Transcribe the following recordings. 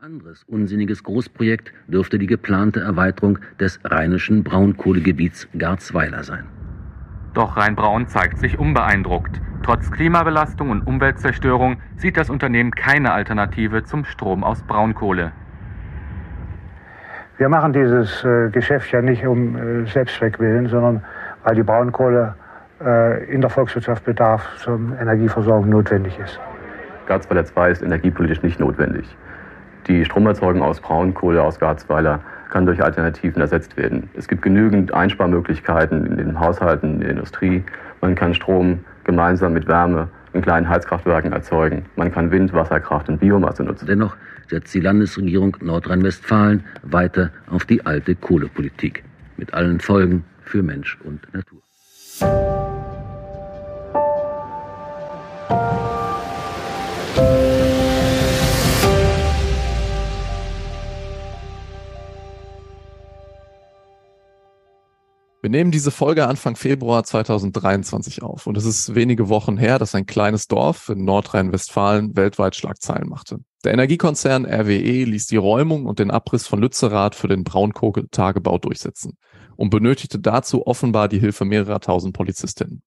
Ein anderes unsinniges Großprojekt dürfte die geplante Erweiterung des rheinischen Braunkohlegebiets Garzweiler sein. Doch Rheinbraun zeigt sich unbeeindruckt. Trotz Klimabelastung und Umweltzerstörung sieht das Unternehmen keine Alternative zum Strom aus Braunkohle. Wir machen dieses äh, Geschäft ja nicht um äh, Selbstzweck willen, sondern weil die Braunkohle äh, in der Volkswirtschaft Bedarf zur Energieversorgung notwendig ist. Garzweiler 2 ist energiepolitisch nicht notwendig. Die Stromerzeugung aus Braunkohle aus Garzweiler kann durch Alternativen ersetzt werden. Es gibt genügend Einsparmöglichkeiten in den Haushalten, in der Industrie. Man kann Strom gemeinsam mit Wärme in kleinen Heizkraftwerken erzeugen. Man kann Wind, Wasserkraft und Biomasse nutzen. Dennoch setzt die Landesregierung Nordrhein-Westfalen weiter auf die alte Kohlepolitik mit allen Folgen für Mensch und Natur. Wir nehmen diese Folge Anfang Februar 2023 auf und es ist wenige Wochen her, dass ein kleines Dorf in Nordrhein-Westfalen weltweit Schlagzeilen machte. Der Energiekonzern RWE ließ die Räumung und den Abriss von Lützerath für den Braunkohletagebau durchsetzen und benötigte dazu offenbar die Hilfe mehrerer tausend Polizistinnen.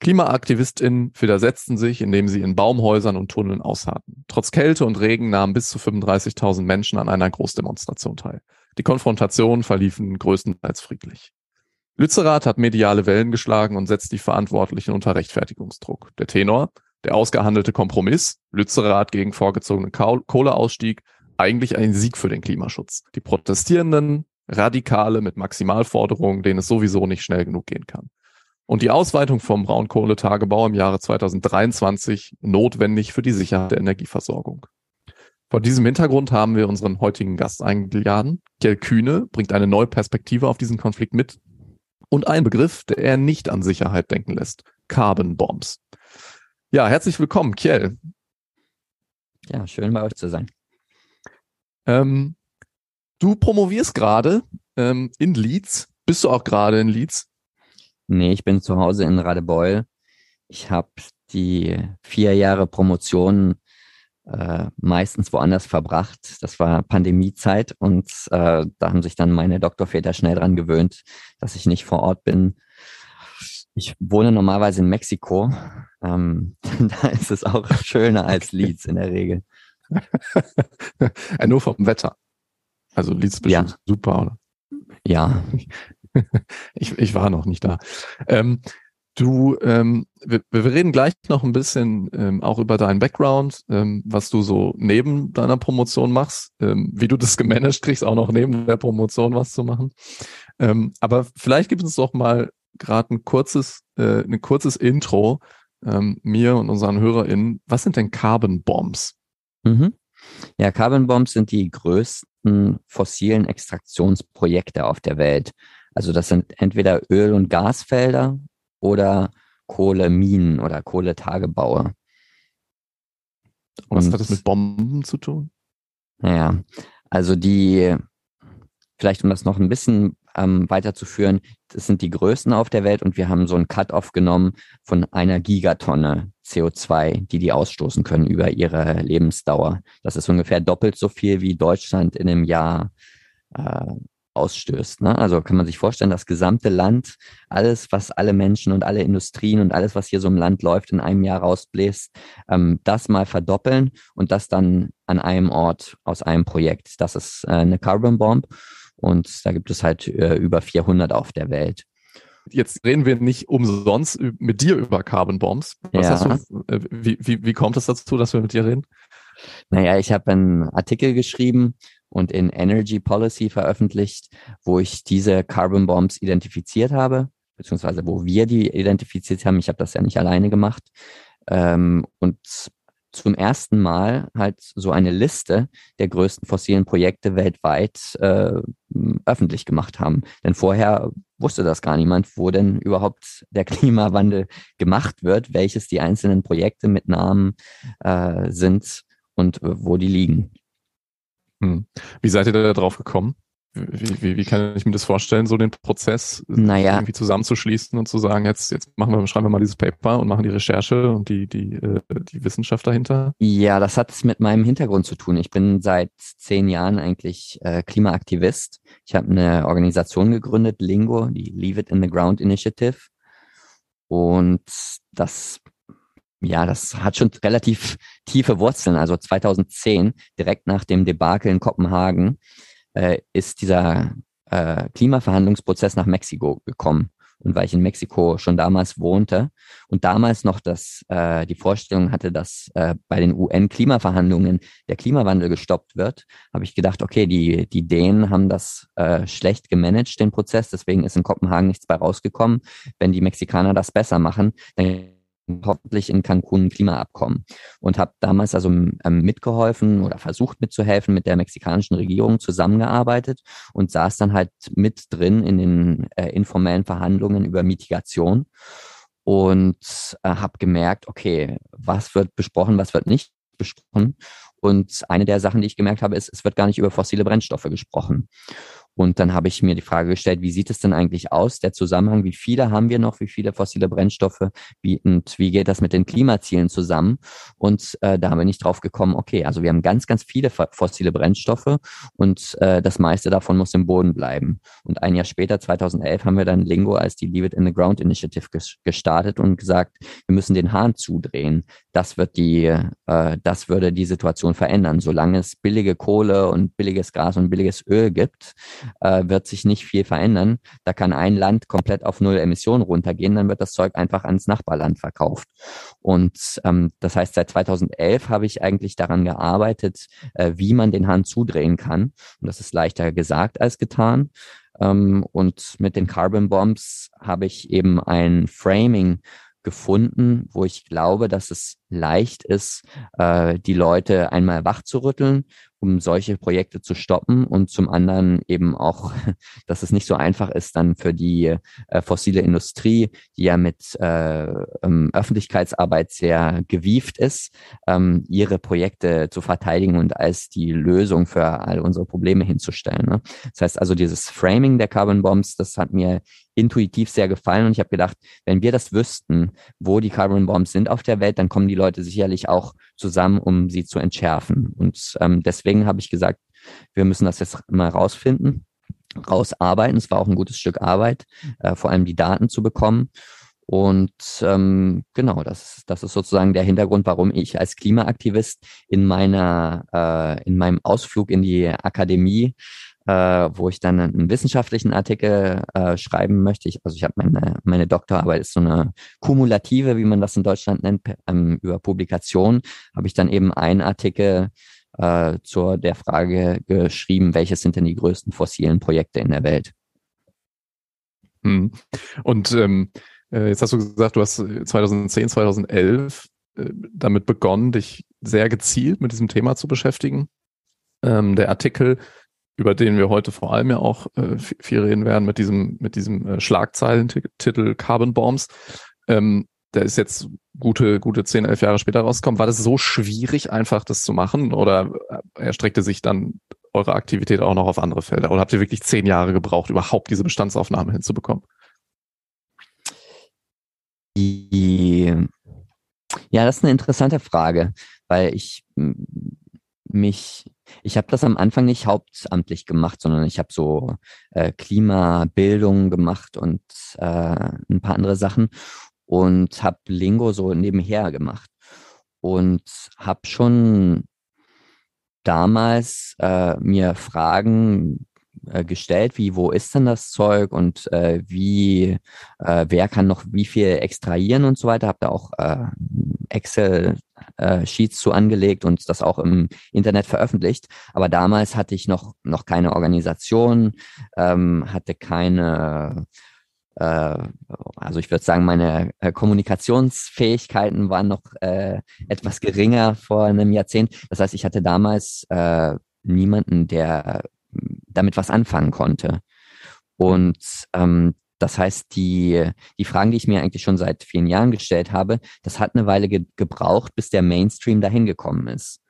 KlimaaktivistInnen widersetzten sich, indem sie in Baumhäusern und Tunneln ausharrten. Trotz Kälte und Regen nahmen bis zu 35.000 Menschen an einer Großdemonstration teil. Die Konfrontationen verliefen größtenteils friedlich. Lützerath hat mediale Wellen geschlagen und setzt die Verantwortlichen unter Rechtfertigungsdruck. Der Tenor, der ausgehandelte Kompromiss, Lützerath gegen vorgezogenen Kohleausstieg, eigentlich ein Sieg für den Klimaschutz. Die Protestierenden, Radikale mit Maximalforderungen, denen es sowieso nicht schnell genug gehen kann. Und die Ausweitung vom Braunkohletagebau im Jahre 2023 notwendig für die Sicherheit der Energieversorgung. Vor diesem Hintergrund haben wir unseren heutigen Gast eingeladen. Kjell Kühne bringt eine neue Perspektive auf diesen Konflikt mit und ein Begriff, der eher nicht an Sicherheit denken lässt. Carbon Bombs. Ja, herzlich willkommen, Kjell. Ja, schön bei euch zu sein. Ähm, du promovierst gerade ähm, in Leeds. Bist du auch gerade in Leeds? Nee, ich bin zu Hause in Radebeul. Ich habe die vier Jahre Promotion äh, meistens woanders verbracht. Das war Pandemiezeit und äh, da haben sich dann meine Doktorväter schnell dran gewöhnt, dass ich nicht vor Ort bin. Ich wohne normalerweise in Mexiko. Ähm, da ist es auch schöner als Leeds in der Regel. Nur vom Wetter. Also Leeds bestimmt ja. super, oder? Ja. ich, ich war noch nicht da. Ähm, Du, ähm, wir, wir reden gleich noch ein bisschen ähm, auch über deinen Background, ähm, was du so neben deiner Promotion machst, ähm, wie du das gemanagt kriegst, auch noch neben der Promotion was zu machen. Ähm, aber vielleicht gibt es doch mal gerade ein kurzes, äh, ein kurzes Intro ähm, mir und unseren HörerInnen. Was sind denn Carbon Bombs? Mhm. Ja, Carbon Bombs sind die größten fossilen Extraktionsprojekte auf der Welt. Also das sind entweder Öl- und Gasfelder oder Kohleminen oder Kohletagebaue. Und was hat das mit Bomben zu tun? Naja, also die, vielleicht um das noch ein bisschen ähm, weiterzuführen, das sind die größten auf der Welt und wir haben so ein Cut-off genommen von einer Gigatonne CO2, die die ausstoßen können über ihre Lebensdauer. Das ist ungefähr doppelt so viel, wie Deutschland in einem Jahr äh, ausstößt. Ne? Also kann man sich vorstellen, das gesamte Land, alles, was alle Menschen und alle Industrien und alles, was hier so im Land läuft, in einem Jahr rausbläst, ähm, das mal verdoppeln und das dann an einem Ort aus einem Projekt. Das ist äh, eine Carbon Bomb und da gibt es halt äh, über 400 auf der Welt. Jetzt reden wir nicht umsonst mit dir über Carbon Bombs. Was ja. hast du, äh, wie, wie, wie kommt es dazu, dass wir mit dir reden? Naja, ich habe einen Artikel geschrieben und in Energy Policy veröffentlicht, wo ich diese Carbon Bombs identifiziert habe, beziehungsweise wo wir die identifiziert haben. Ich habe das ja nicht alleine gemacht. Ähm, und zum ersten Mal halt so eine Liste der größten fossilen Projekte weltweit äh, öffentlich gemacht haben. Denn vorher wusste das gar niemand, wo denn überhaupt der Klimawandel gemacht wird, welches die einzelnen Projekte mit Namen äh, sind und äh, wo die liegen. Hm. Wie seid ihr da drauf gekommen? Wie, wie, wie kann ich mir das vorstellen, so den Prozess naja. irgendwie zusammenzuschließen und zu sagen, jetzt, jetzt machen wir, schreiben wir mal dieses Paper und machen die Recherche und die, die, äh, die Wissenschaft dahinter? Ja, das hat es mit meinem Hintergrund zu tun. Ich bin seit zehn Jahren eigentlich äh, Klimaaktivist. Ich habe eine Organisation gegründet, Lingo, die Leave It in the Ground Initiative. Und das ja, das hat schon relativ tiefe Wurzeln. Also 2010, direkt nach dem Debakel in Kopenhagen, äh, ist dieser äh, Klimaverhandlungsprozess nach Mexiko gekommen. Und weil ich in Mexiko schon damals wohnte und damals noch das, äh, die Vorstellung hatte, dass äh, bei den UN-Klimaverhandlungen der Klimawandel gestoppt wird, habe ich gedacht, okay, die, die Dänen haben das äh, schlecht gemanagt, den Prozess, deswegen ist in Kopenhagen nichts bei rausgekommen. Wenn die Mexikaner das besser machen, dann hoffentlich in Cancun ein Klimaabkommen und habe damals also mitgeholfen oder versucht mitzuhelfen, mit der mexikanischen Regierung zusammengearbeitet und saß dann halt mit drin in den äh, informellen Verhandlungen über Mitigation und äh, habe gemerkt, okay, was wird besprochen, was wird nicht besprochen. Und eine der Sachen, die ich gemerkt habe, ist, es wird gar nicht über fossile Brennstoffe gesprochen. Und dann habe ich mir die Frage gestellt, wie sieht es denn eigentlich aus, der Zusammenhang, wie viele haben wir noch, wie viele fossile Brennstoffe, wie, und wie geht das mit den Klimazielen zusammen? Und äh, da bin ich drauf gekommen, okay, also wir haben ganz, ganz viele fossile Brennstoffe und äh, das meiste davon muss im Boden bleiben. Und ein Jahr später, 2011, haben wir dann Lingo als die Leave It in the Ground Initiative gestartet und gesagt, wir müssen den Hahn zudrehen. Das wird die, äh, das würde die Situation verändern. Solange es billige Kohle und billiges Gas und billiges Öl gibt, äh, wird sich nicht viel verändern. Da kann ein Land komplett auf Null Emissionen runtergehen, dann wird das Zeug einfach ans Nachbarland verkauft. Und ähm, das heißt, seit 2011 habe ich eigentlich daran gearbeitet, äh, wie man den Hahn zudrehen kann. Und das ist leichter gesagt als getan. Ähm, und mit den Carbon Bombs habe ich eben ein Framing gefunden, wo ich glaube, dass es leicht ist, äh, die Leute einmal wach zu rütteln, um solche Projekte zu stoppen und zum anderen eben auch, dass es nicht so einfach ist dann für die äh, fossile Industrie, die ja mit äh, ähm, Öffentlichkeitsarbeit sehr gewieft ist, ähm, ihre Projekte zu verteidigen und als die Lösung für all unsere Probleme hinzustellen. Ne? Das heißt also, dieses Framing der Carbon Bombs, das hat mir intuitiv sehr gefallen und ich habe gedacht, wenn wir das wüssten, wo die Carbon Bombs sind auf der Welt, dann kommen die Leute sicherlich auch zusammen, um sie zu entschärfen. Und ähm, deswegen habe ich gesagt, wir müssen das jetzt mal rausfinden, rausarbeiten. Es war auch ein gutes Stück Arbeit, äh, vor allem die Daten zu bekommen. Und ähm, genau, das, das ist sozusagen der Hintergrund, warum ich als Klimaaktivist in meiner, äh, in meinem Ausflug in die Akademie äh, wo ich dann einen wissenschaftlichen Artikel äh, schreiben möchte. Ich, also ich habe meine, meine Doktorarbeit ist so eine kumulative, wie man das in Deutschland nennt, ähm, über Publikation, habe ich dann eben einen Artikel äh, zur der Frage geschrieben, welches sind denn die größten fossilen Projekte in der Welt. Hm. Und ähm, äh, jetzt hast du gesagt, du hast 2010, 2011 äh, damit begonnen, dich sehr gezielt mit diesem Thema zu beschäftigen. Ähm, der Artikel über den wir heute vor allem ja auch äh, viel reden werden, mit diesem, mit diesem äh, Schlagzeilentitel Carbon Bombs. Ähm, der ist jetzt gute, gute zehn, elf Jahre später rausgekommen. War das so schwierig, einfach das zu machen? Oder äh, erstreckte sich dann eure Aktivität auch noch auf andere Felder? Oder habt ihr wirklich zehn Jahre gebraucht, überhaupt diese Bestandsaufnahme hinzubekommen? Die, ja, das ist eine interessante Frage, weil ich mich ich habe das am Anfang nicht hauptamtlich gemacht, sondern ich habe so äh, Klimabildung gemacht und äh, ein paar andere Sachen und habe Lingo so nebenher gemacht und habe schon damals äh, mir Fragen äh, gestellt, wie wo ist denn das Zeug und äh, wie äh, wer kann noch wie viel extrahieren und so weiter. Habe da auch äh, Excel äh, zu angelegt und das auch im Internet veröffentlicht. Aber damals hatte ich noch noch keine Organisation, ähm, hatte keine äh, also ich würde sagen, meine äh, Kommunikationsfähigkeiten waren noch äh, etwas geringer vor einem Jahrzehnt. Das heißt, ich hatte damals äh, niemanden, der damit was anfangen konnte. Und ähm, das heißt, die, die Fragen, die ich mir eigentlich schon seit vielen Jahren gestellt habe, das hat eine Weile ge gebraucht, bis der Mainstream dahin gekommen ist.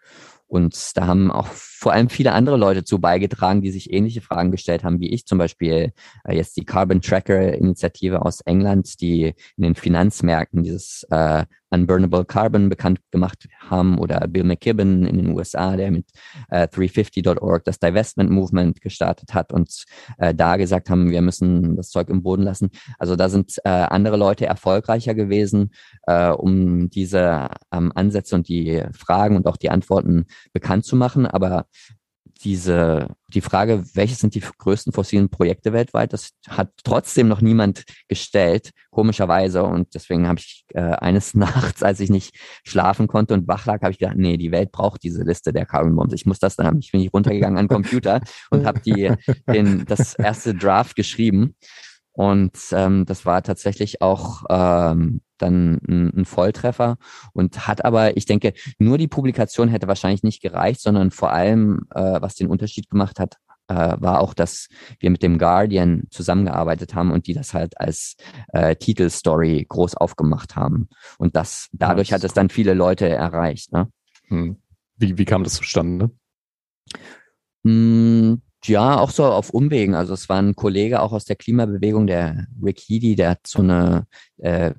Und da haben auch vor allem viele andere Leute zu beigetragen, die sich ähnliche Fragen gestellt haben wie ich, zum Beispiel äh, jetzt die Carbon Tracker Initiative aus England, die in den Finanzmärkten dieses äh, Unburnable Carbon bekannt gemacht haben oder Bill McKibben in den USA, der mit äh, 350.org das Divestment Movement gestartet hat und äh, da gesagt haben, wir müssen das Zeug im Boden lassen. Also da sind äh, andere Leute erfolgreicher gewesen, äh, um diese ähm, Ansätze und die Fragen und auch die Antworten bekannt zu machen. Aber diese, die Frage, welche sind die größten fossilen Projekte weltweit, das hat trotzdem noch niemand gestellt, komischerweise. Und deswegen habe ich äh, eines Nachts, als ich nicht schlafen konnte und wach lag, habe ich gedacht, nee, die Welt braucht diese Liste der Carbon Bombs. Ich muss das, dann bin ich runtergegangen an den Computer und habe die, den, das erste Draft geschrieben. Und ähm, das war tatsächlich auch ähm, dann ein, ein Volltreffer und hat aber, ich denke, nur die Publikation hätte wahrscheinlich nicht gereicht, sondern vor allem, äh, was den Unterschied gemacht hat, äh, war auch, dass wir mit dem Guardian zusammengearbeitet haben und die das halt als äh, Titelstory groß aufgemacht haben. Und das dadurch das hat es dann viele Leute erreicht. Ne? Hm. Wie, wie kam das zustande? Hm, ja, auch so auf Umwegen. Also es war ein Kollege auch aus der Klimabewegung, der Rick Heedy, der hat so eine, äh,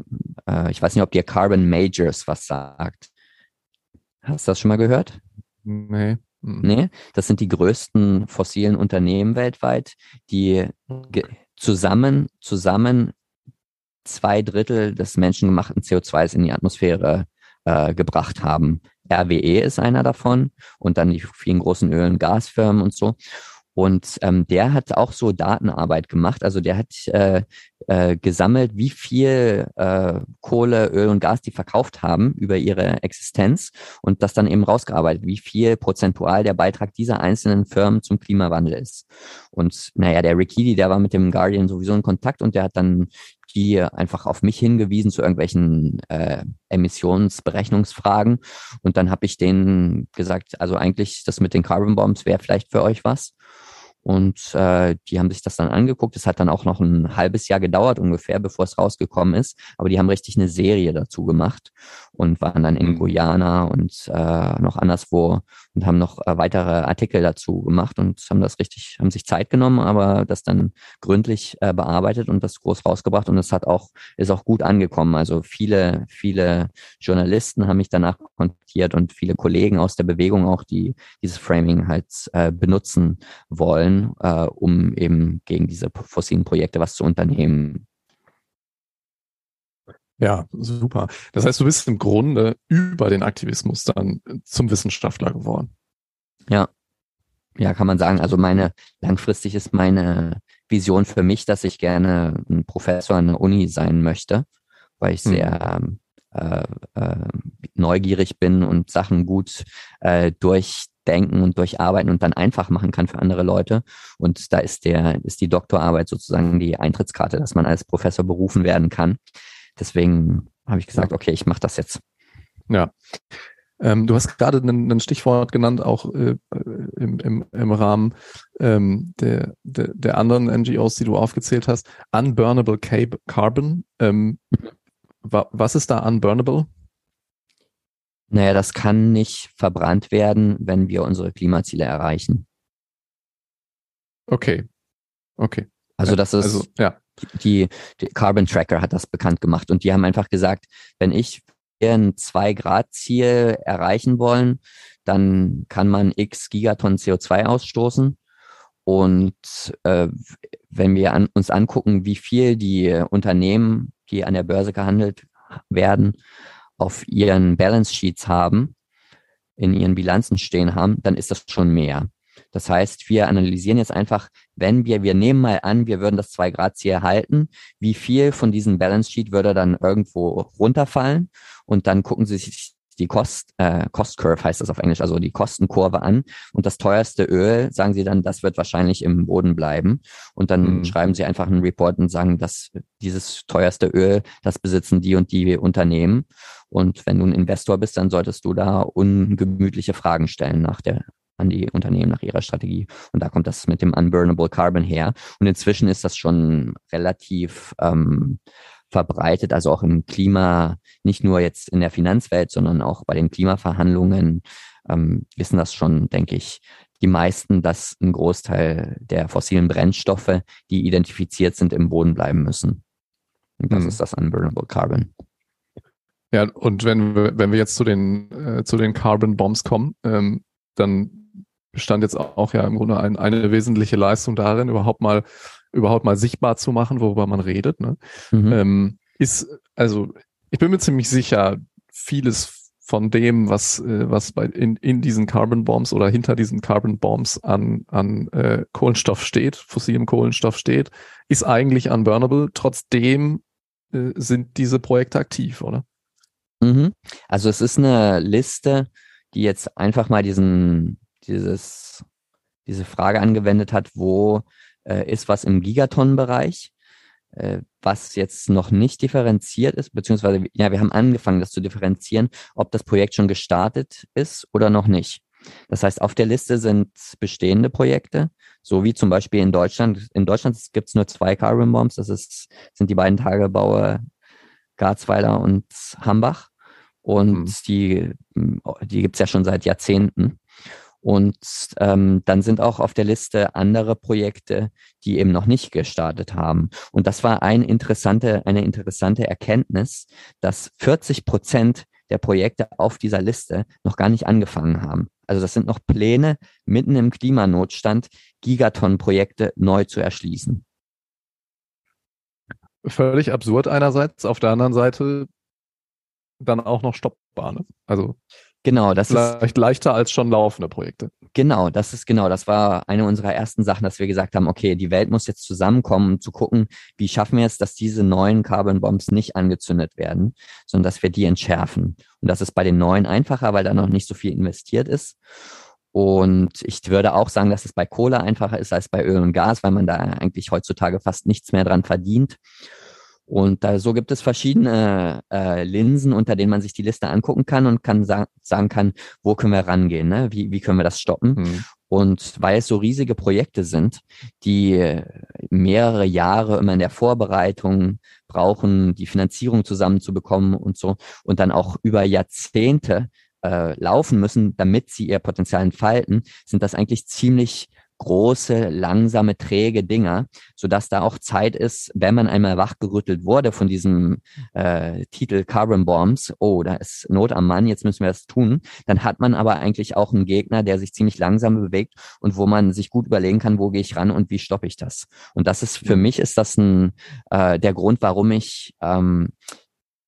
äh, ich weiß nicht, ob dir Carbon Majors was sagt. Hast du das schon mal gehört? Nee. Hm. Nee, das sind die größten fossilen Unternehmen weltweit, die zusammen, zusammen zwei Drittel des menschengemachten CO2s in die Atmosphäre äh, gebracht haben. RWE ist einer davon und dann die vielen großen Öl- und Gasfirmen und so. Und ähm, der hat auch so Datenarbeit gemacht. Also der hat äh, äh, gesammelt, wie viel äh, Kohle, Öl und Gas die verkauft haben über ihre Existenz und das dann eben rausgearbeitet, wie viel prozentual der Beitrag dieser einzelnen Firmen zum Klimawandel ist. Und naja, der Rikidi, der war mit dem Guardian sowieso in Kontakt und der hat dann die einfach auf mich hingewiesen zu irgendwelchen äh, Emissionsberechnungsfragen. Und dann habe ich denen gesagt, also eigentlich das mit den Carbon Bombs wäre vielleicht für euch was. Und äh, die haben sich das dann angeguckt. Es hat dann auch noch ein halbes Jahr gedauert ungefähr, bevor es rausgekommen ist. Aber die haben richtig eine Serie dazu gemacht und waren dann in mhm. Guyana und äh, noch anderswo und haben noch äh, weitere Artikel dazu gemacht und haben das richtig, haben sich Zeit genommen, aber das dann gründlich äh, bearbeitet und das groß rausgebracht. Und es hat auch, ist auch gut angekommen. Also viele, viele Journalisten haben mich danach kontaktiert und viele Kollegen aus der Bewegung auch, die dieses Framing halt äh, benutzen wollen können, äh, um eben gegen diese fossilen Projekte was zu unternehmen. Ja, super. Das heißt, du bist im Grunde über den Aktivismus dann zum Wissenschaftler geworden. Ja. Ja, kann man sagen. Also meine, langfristig ist meine Vision für mich, dass ich gerne ein Professor an der Uni sein möchte, weil ich hm. sehr hm. äh, äh, neugierig bin und Sachen gut äh, durch denken und durcharbeiten und dann einfach machen kann für andere Leute. Und da ist der, ist die Doktorarbeit sozusagen die Eintrittskarte, dass man als Professor berufen werden kann. Deswegen habe ich gesagt, okay, ich mache das jetzt. Ja. Ähm, du hast gerade ein, Stichwort genannt, auch äh, im, im, im Rahmen ähm, der, der, der anderen NGOs, die du aufgezählt hast. Unburnable Carbon. Ähm, wa was ist da unburnable? Naja, das kann nicht verbrannt werden, wenn wir unsere Klimaziele erreichen. Okay. Okay. Also das ist also, ja. die, die Carbon Tracker hat das bekannt gemacht und die haben einfach gesagt, wenn ich ein 2-Grad-Ziel erreichen wollen, dann kann man x Gigatonnen CO2 ausstoßen. Und äh, wenn wir an, uns angucken, wie viel die Unternehmen, die an der Börse gehandelt werden, auf ihren Balance Sheets haben, in ihren Bilanzen stehen haben, dann ist das schon mehr. Das heißt, wir analysieren jetzt einfach, wenn wir, wir nehmen mal an, wir würden das 2-Grad-Ziel halten, wie viel von diesem Balance Sheet würde dann irgendwo runterfallen und dann gucken Sie sich die Cost, äh, Cost Curve heißt das auf Englisch, also die Kostenkurve an. Und das teuerste Öl, sagen sie dann, das wird wahrscheinlich im Boden bleiben. Und dann mhm. schreiben sie einfach einen Report und sagen, dass dieses teuerste Öl, das besitzen die und die Unternehmen. Und wenn du ein Investor bist, dann solltest du da ungemütliche Fragen stellen nach der an die Unternehmen nach ihrer Strategie. Und da kommt das mit dem Unburnable Carbon her. Und inzwischen ist das schon relativ ähm, verbreitet, also auch im Klima, nicht nur jetzt in der Finanzwelt, sondern auch bei den Klimaverhandlungen ähm, wissen das schon, denke ich, die meisten, dass ein Großteil der fossilen Brennstoffe, die identifiziert sind, im Boden bleiben müssen. Und das hm. ist das Unburnable Carbon. Ja, und wenn wir, wenn wir jetzt zu den, äh, zu den Carbon Bombs kommen, ähm, dann bestand jetzt auch ja im Grunde ein, eine wesentliche Leistung darin, überhaupt mal, überhaupt mal sichtbar zu machen, worüber man redet. Ne? Mhm. Ähm, ist, also, ich bin mir ziemlich sicher, vieles von dem, was, äh, was bei, in, in diesen Carbon Bombs oder hinter diesen Carbon Bombs an, an äh, Kohlenstoff steht, fossilem Kohlenstoff steht, ist eigentlich unburnable. Trotzdem äh, sind diese Projekte aktiv, oder? Mhm. Also es ist eine Liste, die jetzt einfach mal diesen, dieses, diese Frage angewendet hat, wo äh, ist was im Gigatonnenbereich äh, was jetzt noch nicht differenziert ist, beziehungsweise ja, wir haben angefangen, das zu differenzieren, ob das Projekt schon gestartet ist oder noch nicht. Das heißt, auf der Liste sind bestehende Projekte, so wie zum Beispiel in Deutschland. In Deutschland gibt es nur zwei Carbon Bombs, das ist, sind die beiden Tagebaue Garzweiler und Hambach. Und mhm. die, die gibt es ja schon seit Jahrzehnten. Und ähm, dann sind auch auf der Liste andere Projekte, die eben noch nicht gestartet haben. Und das war ein interessante, eine interessante Erkenntnis, dass 40 Prozent der Projekte auf dieser Liste noch gar nicht angefangen haben. Also das sind noch Pläne, mitten im Klimanotstand Gigaton-Projekte neu zu erschließen. Völlig absurd einerseits, auf der anderen Seite dann auch noch stoppbar. Ne? Also Genau, das Vielleicht ist leichter als schon laufende Projekte. Genau, das ist genau, das war eine unserer ersten Sachen, dass wir gesagt haben, okay, die Welt muss jetzt zusammenkommen, um zu gucken, wie schaffen wir es, dass diese neuen Carbon Bombs nicht angezündet werden, sondern dass wir die entschärfen. Und das ist bei den neuen einfacher, weil da noch nicht so viel investiert ist. Und ich würde auch sagen, dass es bei Kohle einfacher ist als bei Öl und Gas, weil man da eigentlich heutzutage fast nichts mehr dran verdient. Und da, so gibt es verschiedene äh, Linsen, unter denen man sich die Liste angucken kann und kann sa sagen kann, wo können wir rangehen, ne? wie, wie können wir das stoppen. Mhm. Und weil es so riesige Projekte sind, die mehrere Jahre immer in der Vorbereitung brauchen, die Finanzierung zusammenzubekommen und so, und dann auch über Jahrzehnte äh, laufen müssen, damit sie ihr Potenzial entfalten, sind das eigentlich ziemlich große, langsame, träge Dinger, sodass da auch Zeit ist, wenn man einmal wachgerüttelt wurde von diesem äh, Titel Carbon Bombs, oh, da ist Not am Mann, jetzt müssen wir das tun, dann hat man aber eigentlich auch einen Gegner, der sich ziemlich langsam bewegt und wo man sich gut überlegen kann, wo gehe ich ran und wie stoppe ich das. Und das ist für mich ist das ein äh, der Grund, warum ich ähm,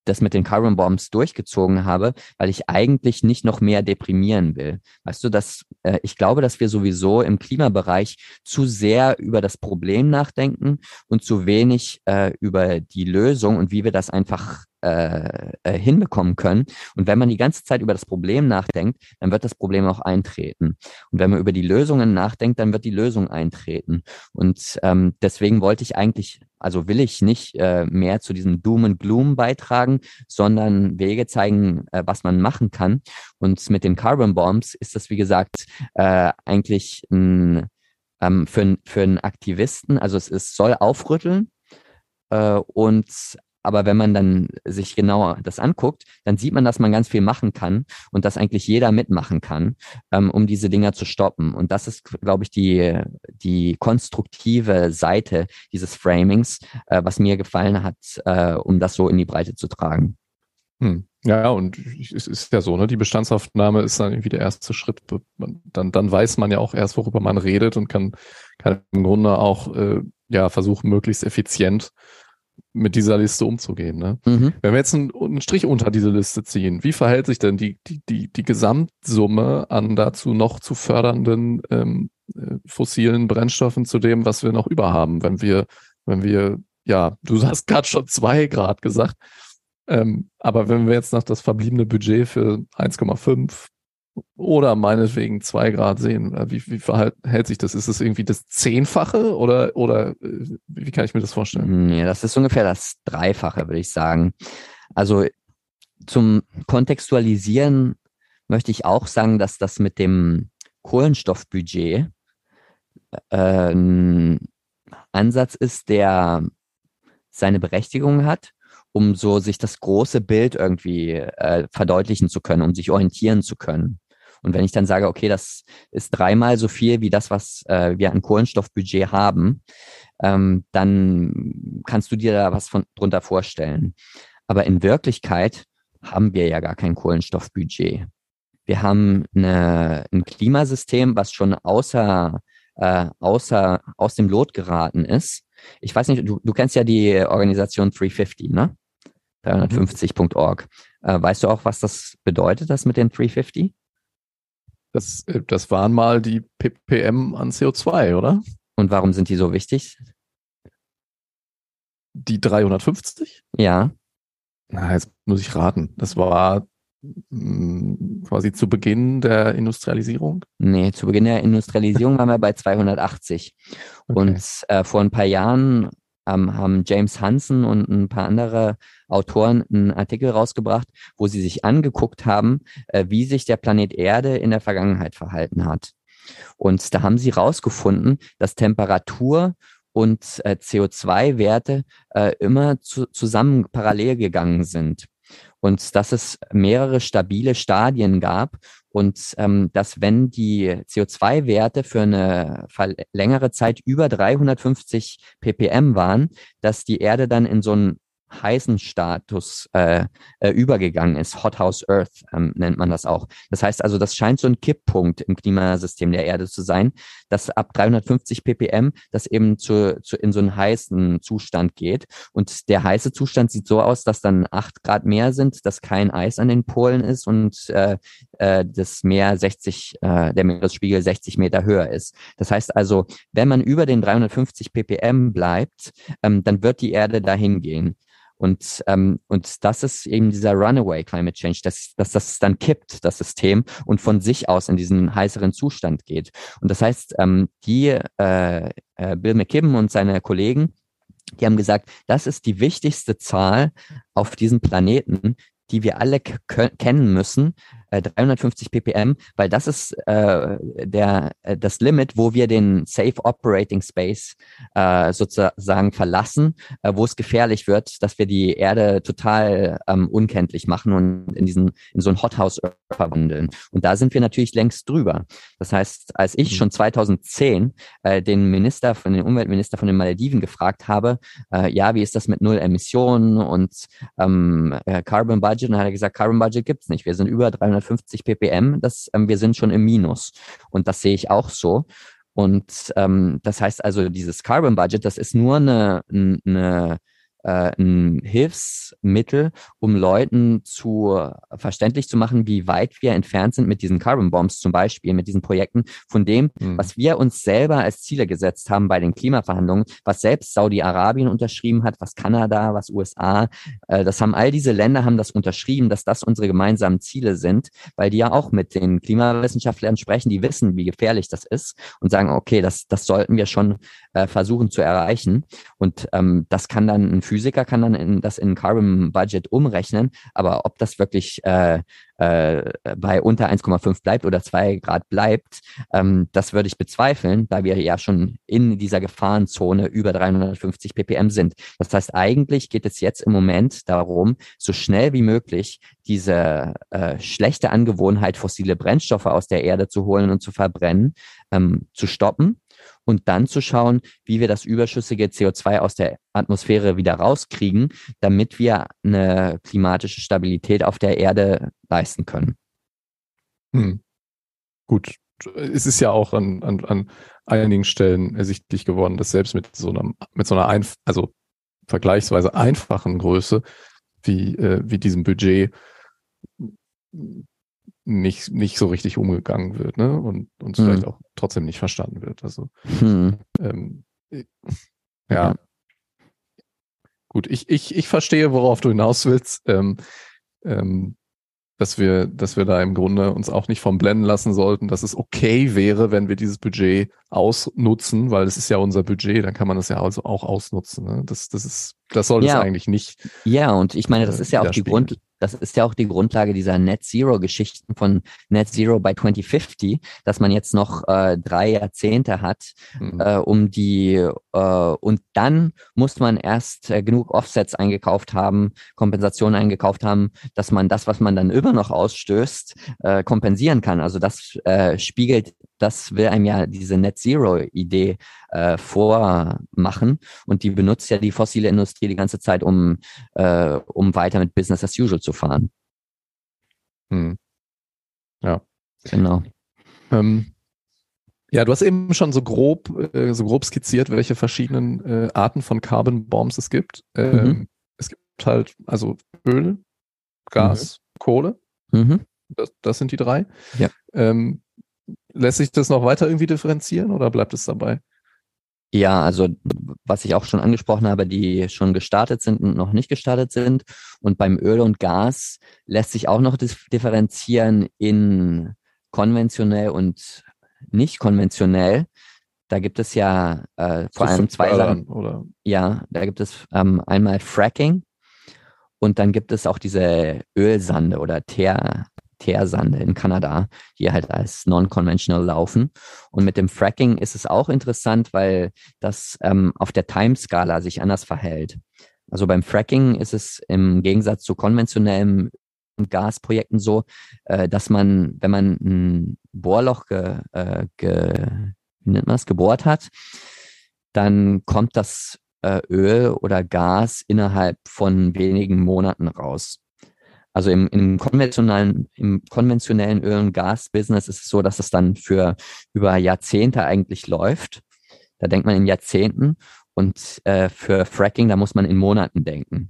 das mit den Carbon Bombs durchgezogen habe, weil ich eigentlich nicht noch mehr deprimieren will. Weißt du, dass äh, ich glaube, dass wir sowieso im Klimabereich zu sehr über das Problem nachdenken und zu wenig äh, über die Lösung und wie wir das einfach äh, äh, hinbekommen können. Und wenn man die ganze Zeit über das Problem nachdenkt, dann wird das Problem auch eintreten. Und wenn man über die Lösungen nachdenkt, dann wird die Lösung eintreten. Und ähm, deswegen wollte ich eigentlich, also will ich nicht äh, mehr zu diesem Doom and Gloom beitragen, sondern Wege zeigen, äh, was man machen kann. Und mit den Carbon Bombs ist das, wie gesagt, äh, eigentlich ein, ähm, für, für einen Aktivisten, also es, es soll aufrütteln, äh, und aber wenn man dann sich genauer das anguckt, dann sieht man, dass man ganz viel machen kann und dass eigentlich jeder mitmachen kann, ähm, um diese Dinger zu stoppen. Und das ist, glaube ich, die, die konstruktive Seite dieses Framings, äh, was mir gefallen hat, äh, um das so in die Breite zu tragen. Hm. Ja, und es ist ja so, ne? Die Bestandsaufnahme ist dann irgendwie der erste Schritt. Dann, dann weiß man ja auch erst, worüber man redet und kann, kann im Grunde auch äh, ja versuchen, möglichst effizient mit dieser Liste umzugehen. Ne? Mhm. Wenn wir jetzt einen, einen, Strich unter diese Liste ziehen, wie verhält sich denn die, die, die, die Gesamtsumme an dazu noch zu fördernden ähm, äh, fossilen Brennstoffen zu dem, was wir noch überhaben, wenn wir, wenn wir, ja, du hast gerade schon zwei Grad gesagt, ähm, aber wenn wir jetzt noch das verbliebene Budget für 1,5 oder meinetwegen zwei Grad sehen. Äh, wie, wie verhält sich das? Ist es irgendwie das Zehnfache oder, oder äh, wie kann ich mir das vorstellen? Nee, das ist ungefähr das Dreifache, würde ich sagen. Also zum Kontextualisieren möchte ich auch sagen, dass das mit dem Kohlenstoffbudget äh, ein Ansatz ist, der seine Berechtigung hat, um so sich das große Bild irgendwie äh, verdeutlichen zu können, um sich orientieren zu können. Und wenn ich dann sage, okay, das ist dreimal so viel wie das, was äh, wir an Kohlenstoffbudget haben, ähm, dann kannst du dir da was von drunter vorstellen. Aber in Wirklichkeit haben wir ja gar kein Kohlenstoffbudget. Wir haben eine, ein Klimasystem, was schon außer, äh, außer aus dem Lot geraten ist. Ich weiß nicht, du, du kennst ja die Organisation 350, ne? 350.org. Äh, weißt du auch, was das bedeutet, das mit den 350? Das, äh, das waren mal die ppm an CO2, oder? Und warum sind die so wichtig? Die 350? Ja. Na, jetzt muss ich raten. Das war mh, hm, quasi zu Beginn der Industrialisierung? Nee, zu Beginn der Industrialisierung waren wir bei 280. Okay. Und äh, vor ein paar Jahren haben James Hansen und ein paar andere Autoren einen Artikel rausgebracht, wo sie sich angeguckt haben, äh, wie sich der Planet Erde in der Vergangenheit verhalten hat. Und da haben sie rausgefunden, dass Temperatur und äh, CO2-Werte äh, immer zu, zusammen parallel gegangen sind und dass es mehrere stabile Stadien gab und ähm, dass wenn die CO2-Werte für eine längere Zeit über 350 ppm waren, dass die Erde dann in so einen heißen Status äh, äh, übergegangen ist. Hothouse Earth ähm, nennt man das auch. Das heißt also, das scheint so ein Kipppunkt im Klimasystem der Erde zu sein, dass ab 350 ppm das eben zu, zu in so einen heißen Zustand geht. Und der heiße Zustand sieht so aus, dass dann acht Grad mehr sind, dass kein Eis an den Polen ist und äh, äh, das Meer 60, äh, der Meeresspiegel 60 Meter höher ist. Das heißt also, wenn man über den 350 ppm bleibt, ähm, dann wird die Erde dahin gehen. Und, ähm, und das ist eben dieser Runaway Climate Change, dass, dass das dann kippt, das System, und von sich aus in diesen heißeren Zustand geht. Und das heißt, ähm, die äh, äh, Bill McKibben und seine Kollegen, die haben gesagt, das ist die wichtigste Zahl auf diesem Planeten, die wir alle kennen müssen, äh, 350 ppm, weil das ist äh, der, äh, das Limit, wo wir den Safe Operating Space äh, sozusagen verlassen, äh, wo es gefährlich wird, dass wir die Erde total ähm, unkenntlich machen und in diesen in so ein Hothouse verwandeln. Und da sind wir natürlich längst drüber. Das heißt, als ich mhm. schon 2010 äh, den Minister von den Umweltminister von den Malediven gefragt habe, äh, ja, wie ist das mit Null Emissionen und ähm, äh, Carbon Budget, und dann hat er gesagt, Carbon Budget gibt's nicht. Wir sind über 300 250 ppm, das, ähm, wir sind schon im Minus. Und das sehe ich auch so. Und ähm, das heißt also, dieses Carbon Budget, das ist nur eine, eine äh, ein Hilfsmittel, um Leuten zu verständlich zu machen, wie weit wir entfernt sind mit diesen Carbon Bombs zum Beispiel, mit diesen Projekten, von dem, mhm. was wir uns selber als Ziele gesetzt haben bei den Klimaverhandlungen, was selbst Saudi-Arabien unterschrieben hat, was Kanada, was USA, äh, das haben all diese Länder haben das unterschrieben, dass das unsere gemeinsamen Ziele sind, weil die ja auch mit den Klimawissenschaftlern sprechen, die wissen, wie gefährlich das ist und sagen, okay, das, das sollten wir schon äh, versuchen zu erreichen. Und ähm, das kann dann ein Physiker kann dann in, das in Carbon Budget umrechnen, aber ob das wirklich äh, äh, bei unter 1,5 bleibt oder 2 Grad bleibt, ähm, das würde ich bezweifeln, da wir ja schon in dieser Gefahrenzone über 350 ppm sind. Das heißt, eigentlich geht es jetzt im Moment darum, so schnell wie möglich diese äh, schlechte Angewohnheit, fossile Brennstoffe aus der Erde zu holen und zu verbrennen, ähm, zu stoppen und dann zu schauen, wie wir das überschüssige CO2 aus der Atmosphäre wieder rauskriegen, damit wir eine klimatische Stabilität auf der Erde leisten können. Hm. Gut, es ist ja auch an, an, an einigen Stellen ersichtlich geworden, dass selbst mit so einer, mit so einer Einf also vergleichsweise einfachen Größe wie, äh, wie diesem Budget nicht, nicht so richtig umgegangen wird, ne? Und uns hm. vielleicht auch trotzdem nicht verstanden wird. Also hm. ähm, ja. ja. Gut, ich, ich, ich verstehe, worauf du hinaus willst. Ähm, ähm, dass wir, dass wir da im Grunde uns auch nicht vom blenden lassen sollten, dass es okay wäre, wenn wir dieses Budget ausnutzen, weil es ist ja unser Budget, dann kann man das ja also auch ausnutzen. Ne? Das, das ist das soll ja. es eigentlich nicht. Ja, und ich meine, das ist ja auch die Grund, das ist ja auch die Grundlage dieser Net Zero Geschichten von Net Zero by 2050, dass man jetzt noch äh, drei Jahrzehnte hat, mhm. äh, um die äh, und dann muss man erst äh, genug Offsets eingekauft haben, Kompensationen eingekauft haben, dass man das, was man dann immer noch ausstößt, äh, kompensieren kann. Also das äh, spiegelt das will einem ja diese Net Zero Idee äh, vormachen und die benutzt ja die fossile Industrie die ganze Zeit, um, äh, um weiter mit Business as usual zu fahren. Hm. Ja. Genau. Ähm, ja, du hast eben schon so grob, äh, so grob skizziert, welche verschiedenen äh, Arten von Carbon Bombs es gibt. Ähm, mhm. Es gibt halt also Öl, Gas, mhm. Kohle. Mhm. Das, das, sind die drei. Ja. Ähm, lässt sich das noch weiter irgendwie differenzieren oder bleibt es dabei? Ja, also was ich auch schon angesprochen habe, die schon gestartet sind und noch nicht gestartet sind. Und beim Öl und Gas lässt sich auch noch differenzieren in konventionell und nicht konventionell. Da gibt es ja äh, vor allem zwei Sachen. Oder? Ja, da gibt es ähm, einmal Fracking und dann gibt es auch diese Ölsande oder Teer, Teersande in Kanada, die halt als non-conventional laufen. Und mit dem Fracking ist es auch interessant, weil das ähm, auf der Timeskala sich anders verhält. Also beim Fracking ist es im Gegensatz zu konventionellen Gasprojekten so, äh, dass man, wenn man ein Bohrloch ge, äh, ge, wie nennt man das, gebohrt hat, dann kommt das äh, Öl oder Gas innerhalb von wenigen Monaten raus. Also im, im konventionellen, im konventionellen Öl- und Gas-Business ist es so, dass es dann für über Jahrzehnte eigentlich läuft. Da denkt man in Jahrzehnten und äh, für Fracking, da muss man in Monaten denken.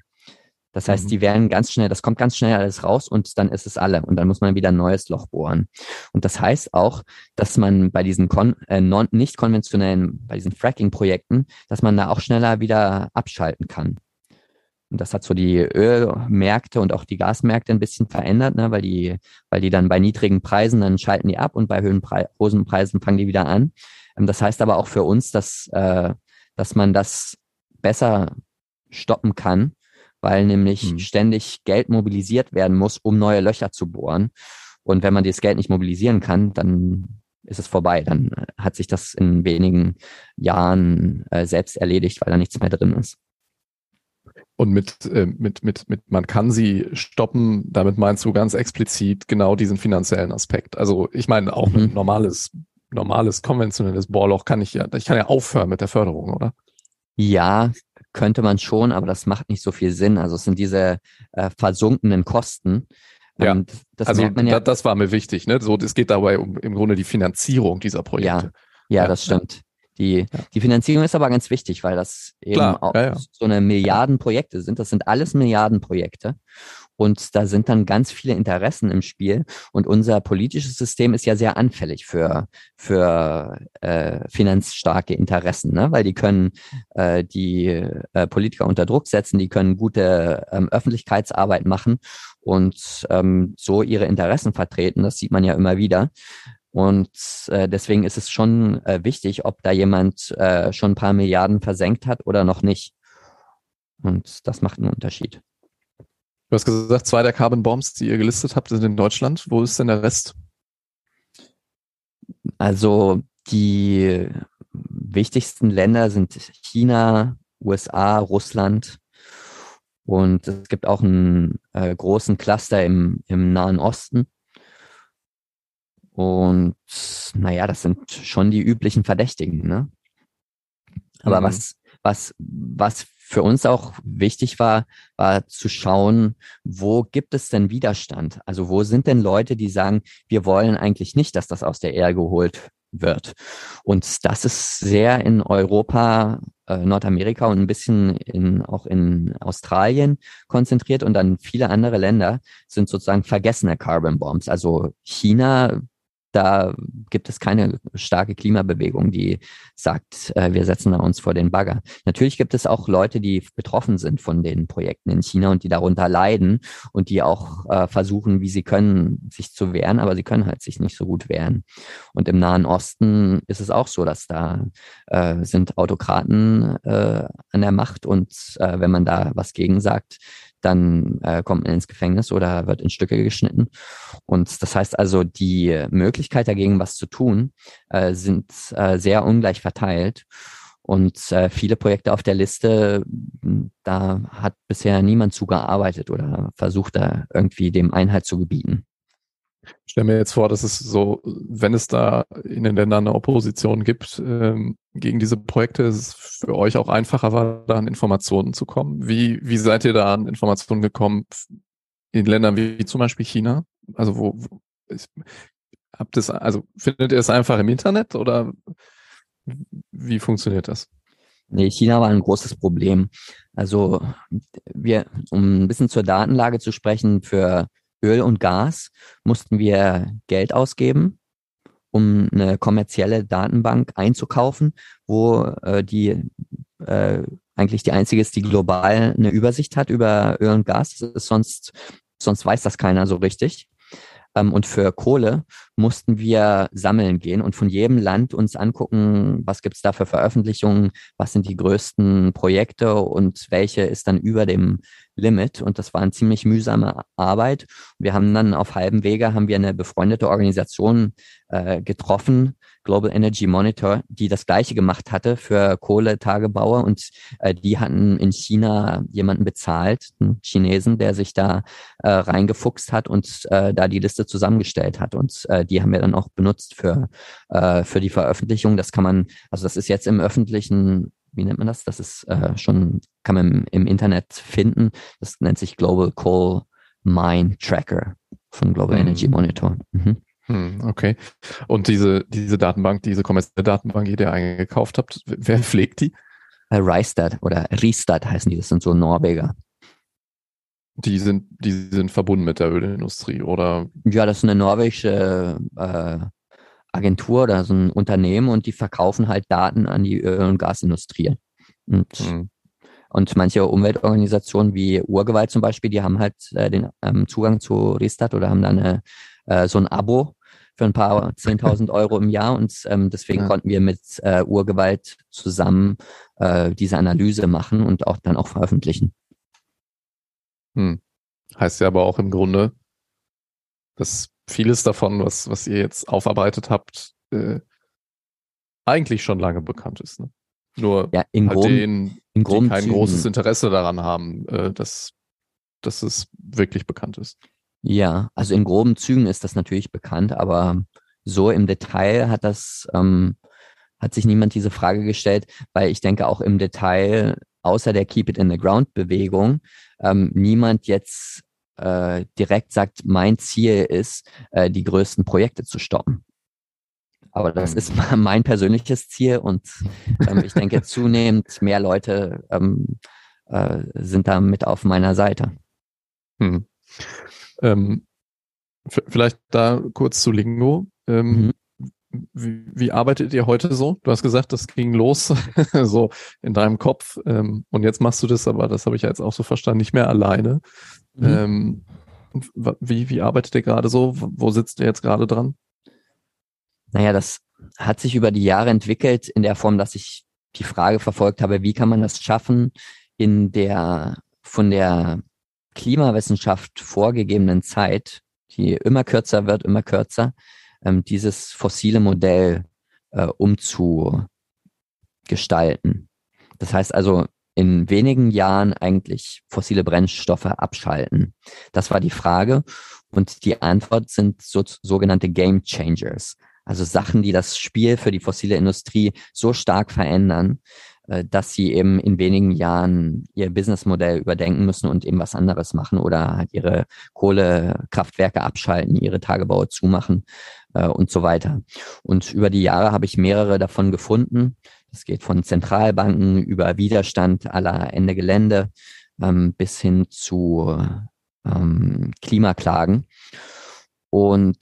Das heißt, mhm. die werden ganz schnell, das kommt ganz schnell alles raus und dann ist es alle und dann muss man wieder ein neues Loch bohren. Und das heißt auch, dass man bei diesen kon äh, non, nicht konventionellen, bei diesen Fracking-Projekten, dass man da auch schneller wieder abschalten kann. Und das hat so die Ölmärkte und auch die Gasmärkte ein bisschen verändert, ne, weil die, weil die dann bei niedrigen Preisen, dann schalten die ab und bei hohen Preisen fangen die wieder an. Ähm, das heißt aber auch für uns, dass, äh, dass man das besser stoppen kann, weil nämlich hm. ständig Geld mobilisiert werden muss, um neue Löcher zu bohren. Und wenn man dieses Geld nicht mobilisieren kann, dann ist es vorbei. Dann hat sich das in wenigen Jahren äh, selbst erledigt, weil da nichts mehr drin ist. Und mit, äh, mit, mit, mit, man kann sie stoppen, damit meinst du ganz explizit genau diesen finanziellen Aspekt. Also ich meine, auch mhm. ein normales, normales, konventionelles Bohrloch kann ich ja, ich kann ja aufhören mit der Förderung, oder? Ja, könnte man schon, aber das macht nicht so viel Sinn. Also es sind diese äh, versunkenen Kosten. Ja, das also ja. das war mir wichtig. Ne? So, es geht dabei um im Grunde die Finanzierung dieser Projekte. Ja, ja, das stimmt. Die, ja. die Finanzierung ist aber ganz wichtig, weil das eben Klar, auch ja, ja. so eine Milliardenprojekte sind. Das sind alles Milliardenprojekte. Und da sind dann ganz viele Interessen im Spiel. Und unser politisches System ist ja sehr anfällig für, für äh, finanzstarke Interessen, ne? weil die können äh, die äh, Politiker unter Druck setzen, die können gute ähm, Öffentlichkeitsarbeit machen und ähm, so ihre Interessen vertreten. Das sieht man ja immer wieder. Und äh, deswegen ist es schon äh, wichtig, ob da jemand äh, schon ein paar Milliarden versenkt hat oder noch nicht. Und das macht einen Unterschied. Du hast gesagt, zwei der Carbon Bombs, die ihr gelistet habt, sind in Deutschland. Wo ist denn der Rest? Also die wichtigsten Länder sind China, USA, Russland. Und es gibt auch einen äh, großen Cluster im, im Nahen Osten. Und naja, das sind schon die üblichen Verdächtigen, ne? Aber mhm. was, was, was für uns auch wichtig war, war zu schauen, wo gibt es denn Widerstand? Also wo sind denn Leute, die sagen, wir wollen eigentlich nicht, dass das aus der Erde geholt wird? Und das ist sehr in Europa, äh, Nordamerika und ein bisschen in, auch in Australien konzentriert und dann viele andere Länder sind sozusagen vergessene Carbon Bombs. Also China da gibt es keine starke Klimabewegung, die sagt, äh, wir setzen uns vor den Bagger. Natürlich gibt es auch Leute, die betroffen sind von den Projekten in China und die darunter leiden und die auch äh, versuchen, wie sie können, sich zu wehren, aber sie können halt sich nicht so gut wehren. Und im Nahen Osten ist es auch so, dass da äh, sind Autokraten äh, an der Macht und äh, wenn man da was gegen sagt, dann äh, kommt man ins Gefängnis oder wird in Stücke geschnitten. Und das heißt also, die Möglichkeit dagegen was zu tun, äh, sind äh, sehr ungleich verteilt. Und äh, viele Projekte auf der Liste, da hat bisher niemand zugearbeitet oder versucht da irgendwie dem Einhalt zu gebieten. Ich stelle mir jetzt vor, dass es so, wenn es da in den Ländern eine Opposition gibt ähm, gegen diese Projekte, ist es für euch auch einfacher war, da an Informationen zu kommen. Wie, wie seid ihr da an Informationen gekommen in Ländern wie, zum Beispiel China? Also wo, wo ist, habt es, also findet ihr es einfach im Internet oder wie funktioniert das? Nee, China war ein großes Problem. Also wir, um ein bisschen zur Datenlage zu sprechen, für Öl und Gas mussten wir Geld ausgeben, um eine kommerzielle Datenbank einzukaufen, wo äh, die äh, eigentlich die einzige ist, die global eine Übersicht hat über Öl und Gas. Sonst, sonst weiß das keiner so richtig. Ähm, und für Kohle mussten wir sammeln gehen und von jedem Land uns angucken, was gibt es da für Veröffentlichungen, was sind die größten Projekte und welche ist dann über dem Limit. Und das war eine ziemlich mühsame Arbeit. Wir haben dann auf halbem Wege haben wir eine befreundete Organisation äh, getroffen, Global Energy Monitor, die das gleiche gemacht hatte für Kohletagebauer und äh, die hatten in China jemanden bezahlt, einen Chinesen, der sich da äh, reingefuchst hat und äh, da die Liste zusammengestellt hat und äh, die haben wir dann auch benutzt für äh, für die Veröffentlichung. Das kann man, also das ist jetzt im öffentlichen wie nennt man das? Das ist äh, schon, kann man im, im, Internet finden. Das nennt sich Global Coal Mine Tracker von Global mhm. Energy Monitor. Mhm. Hm, okay. Und diese, diese Datenbank, diese kommerzielle Datenbank, die ihr eingekauft habt, wer pflegt die? Äh, Rystad oder Ristad heißen die, das sind so Norweger. Die sind, die sind verbunden mit der Ölindustrie, oder? Ja, das ist eine norwegische äh, Agentur oder so ein Unternehmen und die verkaufen halt Daten an die Öl- und Gasindustrie. Und, mhm. und manche Umweltorganisationen wie Urgewalt zum Beispiel, die haben halt äh, den ähm, Zugang zu Ristad oder haben dann eine, äh, so ein Abo für ein paar 10.000 Euro im Jahr und ähm, deswegen ja. konnten wir mit äh, Urgewalt zusammen äh, diese Analyse machen und auch dann auch veröffentlichen. Hm. Heißt ja aber auch im Grunde, dass vieles davon, was, was ihr jetzt aufarbeitet habt, äh, eigentlich schon lange bekannt ist. Ne? Nur ja, in halt groben, denen, in die kein Zügen. großes Interesse daran haben, äh, dass, dass es wirklich bekannt ist. Ja, also in groben Zügen ist das natürlich bekannt, aber so im Detail hat das, ähm, hat sich niemand diese Frage gestellt, weil ich denke auch im Detail, außer der Keep It in the Ground Bewegung, ähm, niemand jetzt äh, direkt sagt, mein Ziel ist, äh, die größten Projekte zu stoppen. Aber das ist mein persönliches Ziel und ähm, ich denke zunehmend mehr Leute ähm, äh, sind da mit auf meiner Seite. Hm. Ähm, vielleicht da kurz zu Lingo. Ähm, mhm. Wie, wie, arbeitet ihr heute so? Du hast gesagt, das ging los so in deinem Kopf ähm, und jetzt machst du das, aber das habe ich ja jetzt auch so verstanden, nicht mehr alleine. Mhm. Ähm, wie, wie arbeitet ihr gerade so? Wo sitzt ihr jetzt gerade dran? Naja, das hat sich über die Jahre entwickelt in der Form, dass ich die Frage verfolgt habe, wie kann man das schaffen, in der von der Klimawissenschaft vorgegebenen Zeit, die immer kürzer wird, immer kürzer, ähm, dieses fossile Modell äh, umzugestalten. Das heißt also, in wenigen Jahren eigentlich fossile Brennstoffe abschalten? Das war die Frage. Und die Antwort sind so, sogenannte Game Changers. Also Sachen, die das Spiel für die fossile Industrie so stark verändern, äh, dass sie eben in wenigen Jahren ihr Businessmodell überdenken müssen und eben was anderes machen oder halt ihre Kohlekraftwerke abschalten, ihre Tagebaue zumachen äh, und so weiter. Und über die Jahre habe ich mehrere davon gefunden. Es geht von Zentralbanken über Widerstand aller Ende Gelände ähm, bis hin zu ähm, Klimaklagen. Und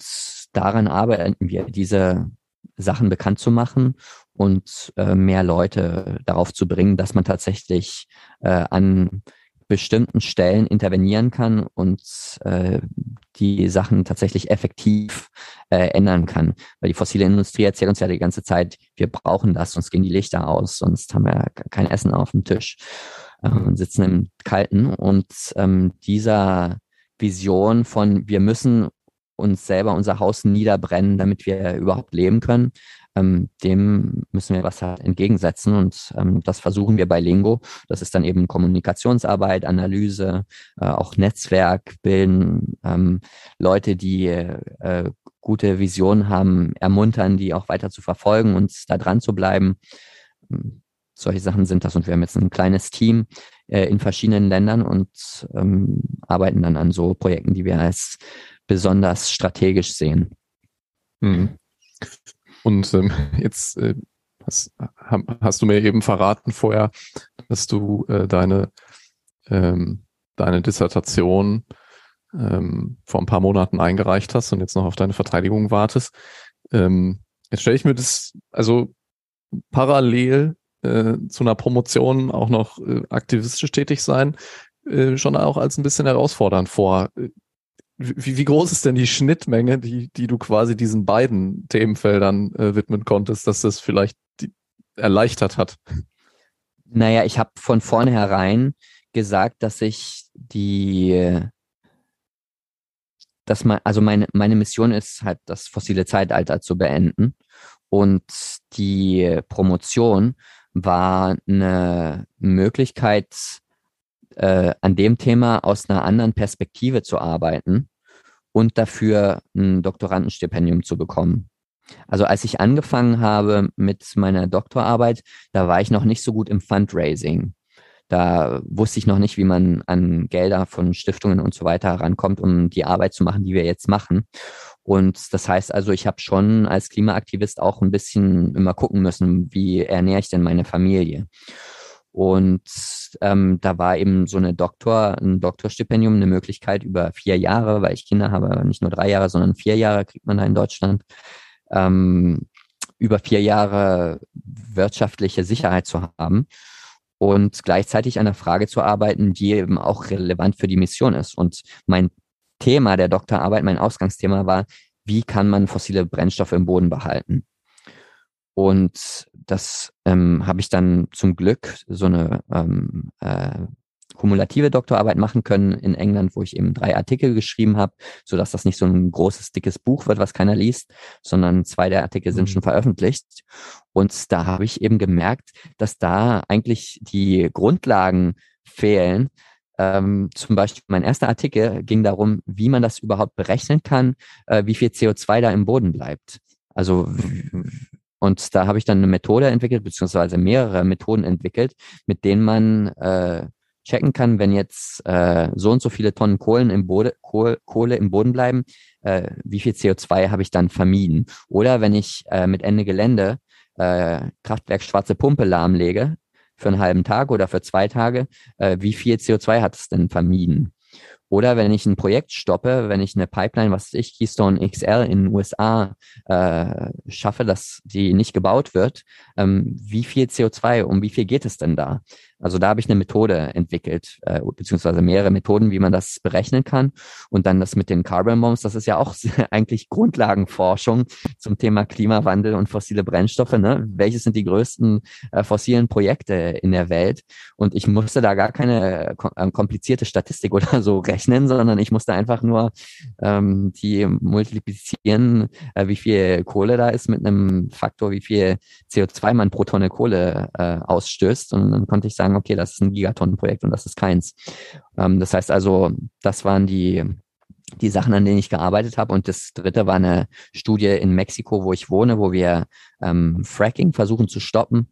daran arbeiten wir, diese Sachen bekannt zu machen und äh, mehr Leute darauf zu bringen, dass man tatsächlich äh, an bestimmten Stellen intervenieren kann und äh, die Sachen tatsächlich effektiv äh, ändern kann. Weil die fossile Industrie erzählt uns ja die ganze Zeit, wir brauchen das, sonst gehen die Lichter aus, sonst haben wir kein Essen auf dem Tisch äh, und sitzen im Kalten. Und ähm, dieser Vision von, wir müssen uns selber unser Haus niederbrennen, damit wir überhaupt leben können, ähm, dem müssen wir was halt entgegensetzen und ähm, das versuchen wir bei Lingo. Das ist dann eben Kommunikationsarbeit, Analyse, äh, auch Netzwerk bilden, ähm, Leute, die äh, gute Visionen haben, ermuntern, die auch weiter zu verfolgen und da dran zu bleiben. Ähm, solche Sachen sind das und wir haben jetzt ein kleines Team äh, in verschiedenen Ländern und ähm, arbeiten dann an so Projekten, die wir als besonders strategisch sehen. Mhm. Und ähm, jetzt äh, hast, hast, du mir eben verraten vorher, dass du äh, deine, ähm, deine Dissertation ähm, vor ein paar Monaten eingereicht hast und jetzt noch auf deine Verteidigung wartest. Ähm, jetzt stelle ich mir das also parallel äh, zu einer Promotion auch noch äh, aktivistisch tätig sein, äh, schon auch als ein bisschen herausfordernd vor. Wie, wie groß ist denn die Schnittmenge, die, die du quasi diesen beiden Themenfeldern äh, widmen konntest, dass das vielleicht die, erleichtert hat? Naja, ich habe von vornherein gesagt, dass ich die, dass man, also meine, meine Mission ist halt, das fossile Zeitalter zu beenden. Und die Promotion war eine Möglichkeit, äh, an dem Thema aus einer anderen Perspektive zu arbeiten und dafür ein Doktorandenstipendium zu bekommen. Also als ich angefangen habe mit meiner Doktorarbeit, da war ich noch nicht so gut im Fundraising. Da wusste ich noch nicht, wie man an Gelder von Stiftungen und so weiter rankommt, um die Arbeit zu machen, die wir jetzt machen. Und das heißt also, ich habe schon als Klimaaktivist auch ein bisschen immer gucken müssen, wie ernähre ich denn meine Familie. Und ähm, da war eben so eine Doktor, ein Doktorstipendium eine Möglichkeit über vier Jahre, weil ich Kinder habe, nicht nur drei Jahre, sondern vier Jahre kriegt man da in Deutschland, ähm, über vier Jahre wirtschaftliche Sicherheit zu haben und gleichzeitig an einer Frage zu arbeiten, die eben auch relevant für die Mission ist. Und mein Thema der Doktorarbeit, mein Ausgangsthema war, wie kann man fossile Brennstoffe im Boden behalten? Und das ähm, habe ich dann zum Glück so eine ähm, äh, kumulative Doktorarbeit machen können in England, wo ich eben drei Artikel geschrieben habe, so dass das nicht so ein großes, dickes Buch wird, was keiner liest, sondern zwei der Artikel sind mhm. schon veröffentlicht. Und da habe ich eben gemerkt, dass da eigentlich die Grundlagen fehlen. Ähm, zum Beispiel mein erster Artikel ging darum, wie man das überhaupt berechnen kann, äh, wie viel CO2 da im Boden bleibt. Also und da habe ich dann eine Methode entwickelt, beziehungsweise mehrere Methoden entwickelt, mit denen man äh, checken kann, wenn jetzt äh, so und so viele Tonnen Kohlen im Boden, Kohle, Kohle im Boden bleiben, äh, wie viel CO2 habe ich dann vermieden? Oder wenn ich äh, mit Ende Gelände äh, Kraftwerk Schwarze Pumpe lahmlege für einen halben Tag oder für zwei Tage, äh, wie viel CO2 hat es denn vermieden? Oder wenn ich ein Projekt stoppe, wenn ich eine Pipeline, was ich, Keystone XL in den USA äh, schaffe, dass die nicht gebaut wird, ähm, wie viel CO2, um wie viel geht es denn da? Also da habe ich eine Methode entwickelt, äh, beziehungsweise mehrere Methoden, wie man das berechnen kann. Und dann das mit den Carbon Bombs, das ist ja auch eigentlich Grundlagenforschung zum Thema Klimawandel und fossile Brennstoffe. Ne? Welches sind die größten äh, fossilen Projekte in der Welt? Und ich musste da gar keine äh, komplizierte Statistik oder so rechnen, sondern ich musste einfach nur ähm, die multiplizieren, äh, wie viel Kohle da ist mit einem Faktor, wie viel CO2 man pro Tonne Kohle äh, ausstößt. Und dann konnte ich sagen, sagen, okay, das ist ein Gigatonnenprojekt und das ist keins. Ähm, das heißt also, das waren die, die Sachen, an denen ich gearbeitet habe. Und das dritte war eine Studie in Mexiko, wo ich wohne, wo wir ähm, Fracking versuchen zu stoppen.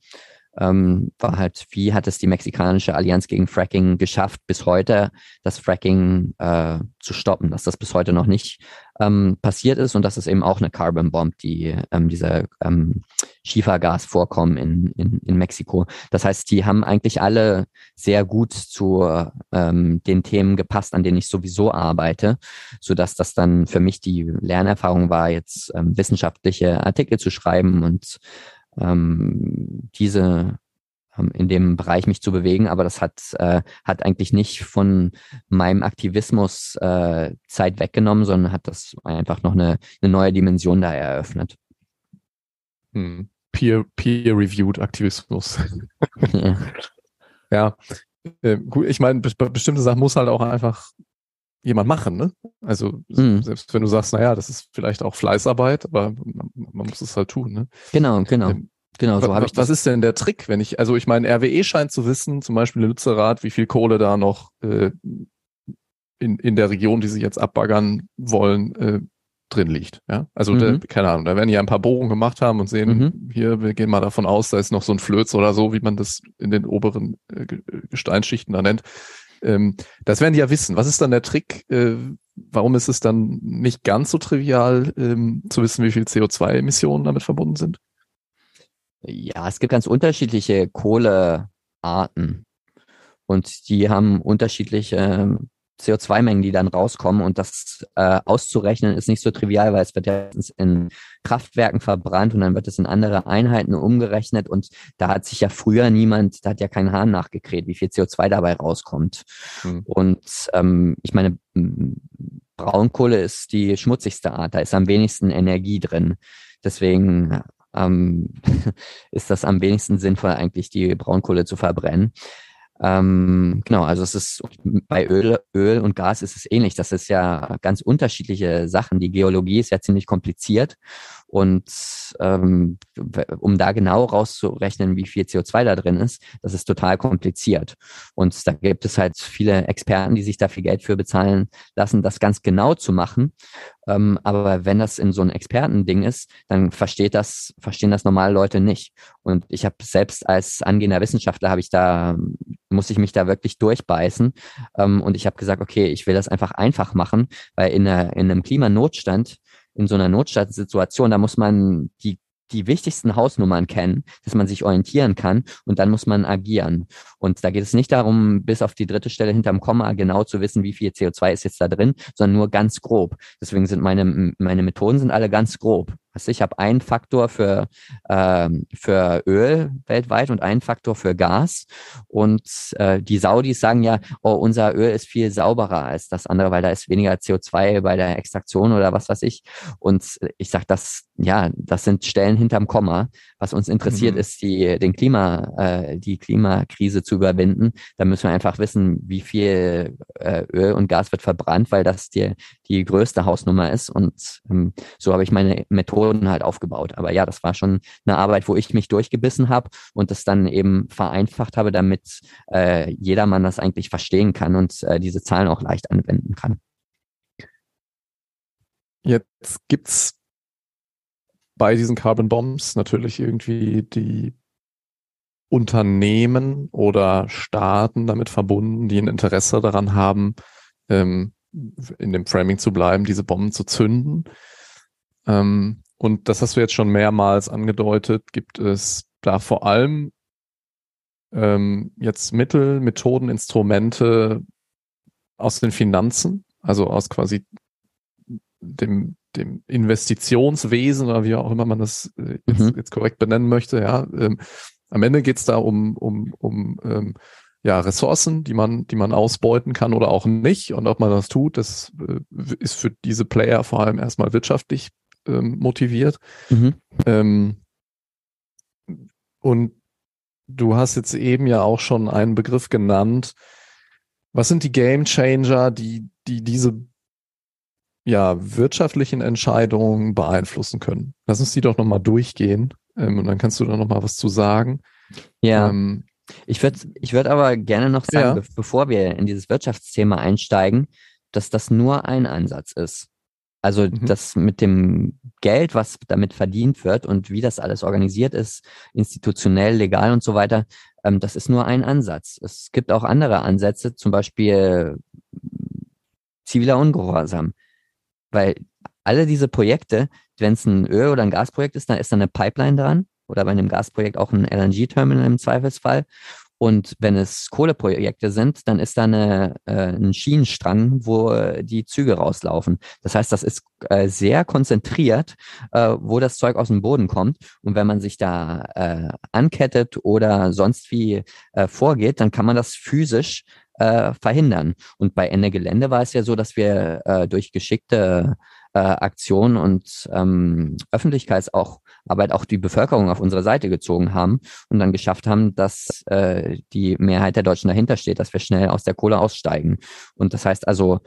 Ähm, war halt, wie hat es die mexikanische Allianz gegen Fracking geschafft, bis heute das Fracking äh, zu stoppen, dass das bis heute noch nicht ähm, passiert ist und das ist eben auch eine Carbon Bomb, die ähm, dieser ähm, Schiefergasvorkommen in, in, in Mexiko. Das heißt, die haben eigentlich alle sehr gut zu ähm, den Themen gepasst, an denen ich sowieso arbeite, so dass das dann für mich die Lernerfahrung war, jetzt ähm, wissenschaftliche Artikel zu schreiben und ähm, diese ähm, in dem Bereich mich zu bewegen, aber das hat, äh, hat eigentlich nicht von meinem Aktivismus äh, Zeit weggenommen, sondern hat das einfach noch eine, eine neue Dimension da eröffnet. Hm. Peer, peer-reviewed Aktivismus. ja. ja. Äh, gut, ich meine, be bestimmte Sachen muss halt auch einfach jemand machen, ne? Also mhm. selbst wenn du sagst, naja, das ist vielleicht auch Fleißarbeit, aber man, man muss es halt tun, ne? Genau, genau. Ähm, Genau, so habe ich Was ist denn der Trick, wenn ich, also ich meine, RWE scheint zu wissen, zum Beispiel in Lützerath, wie viel Kohle da noch äh, in, in der Region, die sie jetzt abbaggern wollen, äh, drin liegt. Ja? Also, mhm. der, keine Ahnung, da werden ja ein paar Bohrungen gemacht haben und sehen, mhm. hier, wir gehen mal davon aus, da ist noch so ein Flöz oder so, wie man das in den oberen äh, Gesteinsschichten da nennt. Ähm, das werden die ja wissen. Was ist dann der Trick? Äh, warum ist es dann nicht ganz so trivial, ähm, zu wissen, wie viel CO2-Emissionen damit verbunden sind? Ja, es gibt ganz unterschiedliche Kohlearten und die haben unterschiedliche ähm, CO2-Mengen, die dann rauskommen und das äh, auszurechnen ist nicht so trivial, weil es wird ja in Kraftwerken verbrannt und dann wird es in andere Einheiten umgerechnet und da hat sich ja früher niemand, da hat ja kein Hahn nachgekräht, wie viel CO2 dabei rauskommt. Hm. Und ähm, ich meine, Braunkohle ist die schmutzigste Art, da ist am wenigsten Energie drin. Deswegen ähm, ist das am wenigsten sinnvoll, eigentlich die Braunkohle zu verbrennen. Ähm, genau, also es ist bei Öl, Öl und Gas ist es ähnlich. Das ist ja ganz unterschiedliche Sachen. Die Geologie ist ja ziemlich kompliziert und ähm, um da genau rauszurechnen, wie viel CO2 da drin ist, das ist total kompliziert. Und da gibt es halt viele Experten, die sich da viel Geld für bezahlen lassen, das ganz genau zu machen. Ähm, aber wenn das in so ein Expertending ist, dann versteht das, verstehen das normale Leute nicht. Und ich habe selbst als angehender Wissenschaftler habe ich da, muss ich mich da wirklich durchbeißen. Ähm, und ich habe gesagt, okay, ich will das einfach einfach machen, weil in, einer, in einem Klimanotstand in so einer Notstandssituation, da muss man die die wichtigsten Hausnummern kennen, dass man sich orientieren kann und dann muss man agieren. Und da geht es nicht darum, bis auf die dritte Stelle hinterm Komma genau zu wissen, wie viel CO2 ist jetzt da drin, sondern nur ganz grob. Deswegen sind meine, meine Methoden sind alle ganz grob. Also ich habe einen Faktor für, äh, für Öl weltweit und einen Faktor für Gas. Und äh, die Saudis sagen ja, oh, unser Öl ist viel sauberer als das andere, weil da ist weniger CO2 bei der Extraktion oder was weiß ich. Und ich sage, das, ja, das sind Stellen hinterm Komma. Was uns interessiert, mhm. ist die, den Klima, äh, die Klimakrise zu überwinden. Da müssen wir einfach wissen, wie viel äh, Öl und Gas wird verbrannt, weil das die, die größte Hausnummer ist. Und ähm, so habe ich meine Methode Methoden halt aufgebaut. Aber ja, das war schon eine Arbeit, wo ich mich durchgebissen habe und das dann eben vereinfacht habe, damit äh, jedermann das eigentlich verstehen kann und äh, diese Zahlen auch leicht anwenden kann. Jetzt gibt's bei diesen Carbon Bombs natürlich irgendwie die Unternehmen oder Staaten damit verbunden, die ein Interesse daran haben, ähm, in dem Framing zu bleiben, diese Bomben zu zünden. Ähm, und das hast du jetzt schon mehrmals angedeutet, gibt es da vor allem ähm, jetzt Mittel, Methoden, Instrumente aus den Finanzen, also aus quasi dem, dem Investitionswesen oder wie auch immer man das äh, jetzt, mhm. jetzt korrekt benennen möchte. Ja, ähm, am Ende geht es da um, um, um ähm, ja, Ressourcen, die man, die man ausbeuten kann oder auch nicht. Und ob man das tut, das äh, ist für diese Player vor allem erstmal wirtschaftlich ähm, motiviert. Mhm. Ähm, und du hast jetzt eben ja auch schon einen Begriff genannt. Was sind die Game Changer, die, die diese ja, wirtschaftlichen Entscheidungen beeinflussen können? Lass uns die doch nochmal durchgehen ähm, und dann kannst du da nochmal was zu sagen. Ja. Ähm, ich würde ich würd aber gerne noch sagen, ja. be bevor wir in dieses Wirtschaftsthema einsteigen, dass das nur ein Ansatz ist. Also mhm. das mit dem Geld, was damit verdient wird und wie das alles organisiert ist, institutionell, legal und so weiter, ähm, das ist nur ein Ansatz. Es gibt auch andere Ansätze, zum Beispiel ziviler Ungehorsam. Weil alle diese Projekte, wenn es ein Öl- oder ein Gasprojekt ist, dann ist da eine Pipeline dran oder bei einem Gasprojekt auch ein LNG-Terminal im Zweifelsfall. Und wenn es Kohleprojekte sind, dann ist da eine, äh, ein Schienenstrang, wo die Züge rauslaufen. Das heißt, das ist äh, sehr konzentriert, äh, wo das Zeug aus dem Boden kommt. Und wenn man sich da äh, ankettet oder sonst wie äh, vorgeht, dann kann man das physisch äh, verhindern. Und bei Ende Gelände war es ja so, dass wir äh, durch geschickte äh, Aktionen und ähm, Öffentlichkeitsarbeit auch die Bevölkerung auf unsere Seite gezogen haben und dann geschafft haben, dass äh, die Mehrheit der Deutschen dahinter steht, dass wir schnell aus der Kohle aussteigen. Und das heißt also,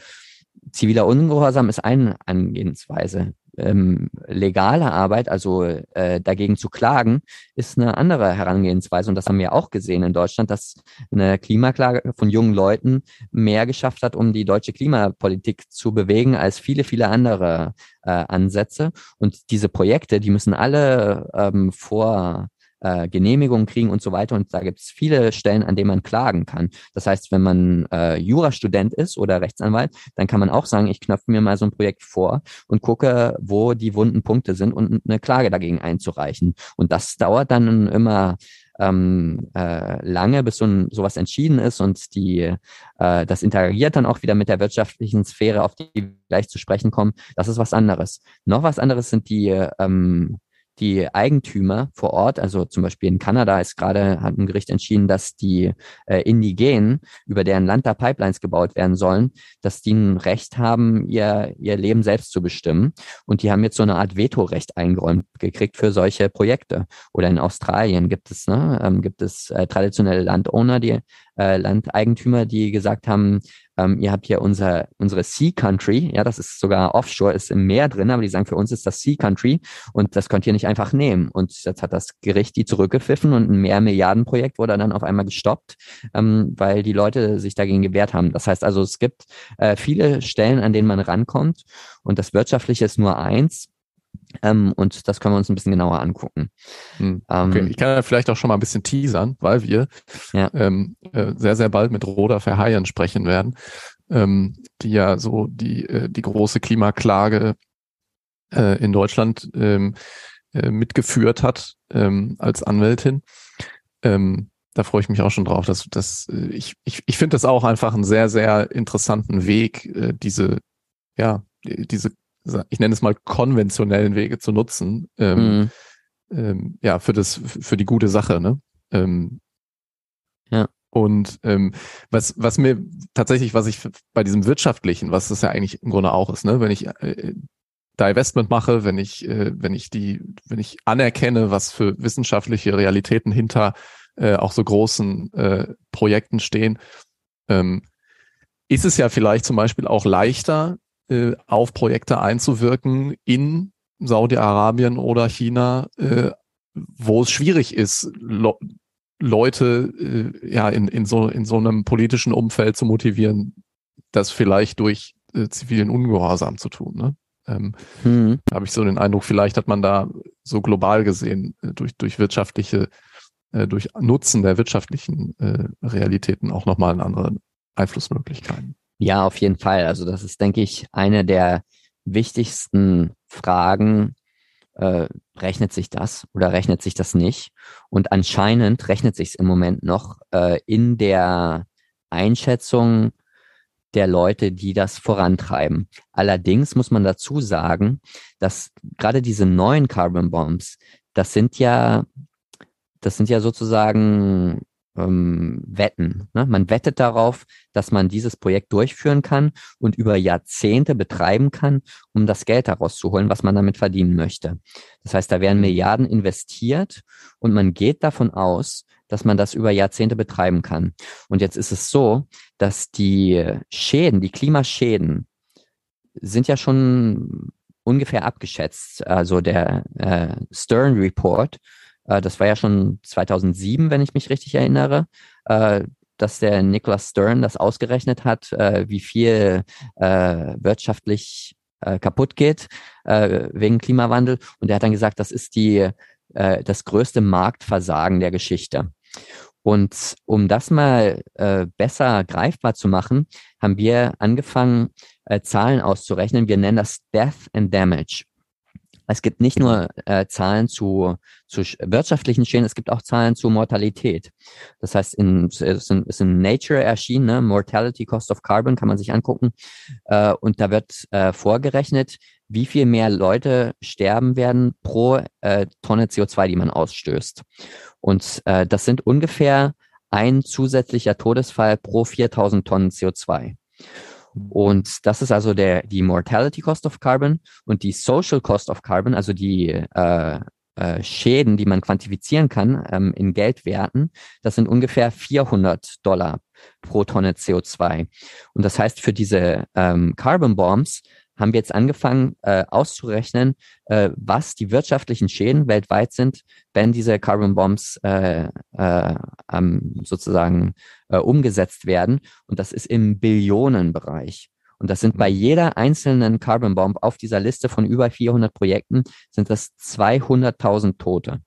ziviler Ungehorsam ist eine Angehensweise ähm, legale Arbeit, also äh, dagegen zu klagen, ist eine andere Herangehensweise. Und das haben wir auch gesehen in Deutschland, dass eine Klimaklage von jungen Leuten mehr geschafft hat, um die deutsche Klimapolitik zu bewegen, als viele, viele andere äh, Ansätze. Und diese Projekte, die müssen alle ähm, vor äh, Genehmigungen kriegen und so weiter. Und da gibt es viele Stellen, an denen man klagen kann. Das heißt, wenn man äh, Jurastudent ist oder Rechtsanwalt, dann kann man auch sagen, ich knöpfe mir mal so ein Projekt vor und gucke, wo die wunden Punkte sind und eine Klage dagegen einzureichen. Und das dauert dann immer ähm, äh, lange, bis so ein, sowas entschieden ist und die äh, das interagiert dann auch wieder mit der wirtschaftlichen Sphäre, auf die gleich zu sprechen kommen. Das ist was anderes. Noch was anderes sind die ähm, die Eigentümer vor Ort, also zum Beispiel in Kanada ist gerade, hat ein Gericht entschieden, dass die äh, Indigenen, über deren Land da Pipelines gebaut werden sollen, dass die ein Recht haben, ihr, ihr Leben selbst zu bestimmen. Und die haben jetzt so eine Art Vetorecht eingeräumt gekriegt für solche Projekte. Oder in Australien gibt es, ne, ähm, gibt es äh, traditionelle Landowner, die äh, Landeigentümer, die gesagt haben, ähm, ihr habt hier unser, unsere Sea Country, ja, das ist sogar offshore, ist im Meer drin, aber die sagen, für uns ist das Sea Country und das könnt ihr nicht einfach nehmen. Und jetzt hat das Gericht die zurückgepfiffen und ein Mehrmilliardenprojekt wurde dann auf einmal gestoppt, ähm, weil die Leute sich dagegen gewehrt haben. Das heißt also, es gibt äh, viele Stellen, an denen man rankommt und das Wirtschaftliche ist nur eins. Ähm, und das können wir uns ein bisschen genauer angucken. Hm, okay. Ähm, ich kann ja vielleicht auch schon mal ein bisschen teasern, weil wir ja. ähm, äh, sehr, sehr bald mit Roda Verheyen sprechen werden, ähm, die ja so die, äh, die große Klimaklage äh, in Deutschland ähm, äh, mitgeführt hat ähm, als Anwältin. Ähm, da freue ich mich auch schon drauf. Dass, dass, äh, ich ich, ich finde das auch einfach einen sehr, sehr interessanten Weg, äh, diese, ja, diese ich nenne es mal konventionellen Wege zu nutzen, ähm, mhm. ähm, ja, für das, für die gute Sache, ne? Ähm, ja. Und ähm, was, was mir tatsächlich, was ich bei diesem wirtschaftlichen, was das ja eigentlich im Grunde auch ist, ne, wenn ich äh, Divestment mache, wenn ich, äh, wenn ich die, wenn ich anerkenne, was für wissenschaftliche Realitäten hinter äh, auch so großen äh, Projekten stehen, ähm, ist es ja vielleicht zum Beispiel auch leichter, äh, auf Projekte einzuwirken in Saudi-Arabien oder China, äh, wo es schwierig ist, Le Leute äh, ja in, in, so, in so einem politischen Umfeld zu motivieren, das vielleicht durch äh, zivilen Ungehorsam zu tun. Ne? Ähm, mhm. Habe ich so den Eindruck, vielleicht hat man da so global gesehen, äh, durch, durch wirtschaftliche, äh, durch Nutzen der wirtschaftlichen äh, Realitäten auch nochmal andere Einflussmöglichkeiten. Ja, auf jeden Fall. Also das ist, denke ich, eine der wichtigsten Fragen. Äh, rechnet sich das oder rechnet sich das nicht? Und anscheinend rechnet sich es im Moment noch äh, in der Einschätzung der Leute, die das vorantreiben. Allerdings muss man dazu sagen, dass gerade diese neuen Carbon Bombs, das sind ja, das sind ja sozusagen ähm, wetten. Ne? Man wettet darauf, dass man dieses Projekt durchführen kann und über Jahrzehnte betreiben kann, um das Geld daraus zu holen, was man damit verdienen möchte. Das heißt, da werden Milliarden investiert und man geht davon aus, dass man das über Jahrzehnte betreiben kann. Und jetzt ist es so, dass die Schäden, die Klimaschäden, sind ja schon ungefähr abgeschätzt. Also der äh, Stern Report äh, das war ja schon 2007, wenn ich mich richtig erinnere, äh, dass der Nicholas Stern das ausgerechnet hat, äh, wie viel äh, wirtschaftlich äh, kaputt geht äh, wegen Klimawandel. Und er hat dann gesagt, das ist die, das größte Marktversagen der Geschichte. Und um das mal äh, besser greifbar zu machen, haben wir angefangen, äh, Zahlen auszurechnen. Wir nennen das Death and Damage. Es gibt nicht nur äh, Zahlen zu, zu wirtschaftlichen Schäden, es gibt auch Zahlen zu Mortalität. Das heißt, in, es ist in, ist in Nature erschienen, ne? Mortality Cost of Carbon kann man sich angucken. Äh, und da wird äh, vorgerechnet, wie viel mehr Leute sterben werden pro äh, Tonne CO2, die man ausstößt. Und äh, das sind ungefähr ein zusätzlicher Todesfall pro 4000 Tonnen CO2. Und das ist also der, die Mortality Cost of Carbon und die Social Cost of Carbon, also die äh, äh, Schäden, die man quantifizieren kann ähm, in Geldwerten, das sind ungefähr 400 Dollar pro Tonne CO2. Und das heißt, für diese ähm, Carbon Bombs haben wir jetzt angefangen äh, auszurechnen, äh, was die wirtschaftlichen Schäden weltweit sind, wenn diese Carbon Bombs äh, äh, ähm, sozusagen äh, umgesetzt werden. Und das ist im Billionenbereich. Und das sind bei mhm. jeder einzelnen Carbon Bomb auf dieser Liste von über 400 Projekten sind das 200.000 Tote.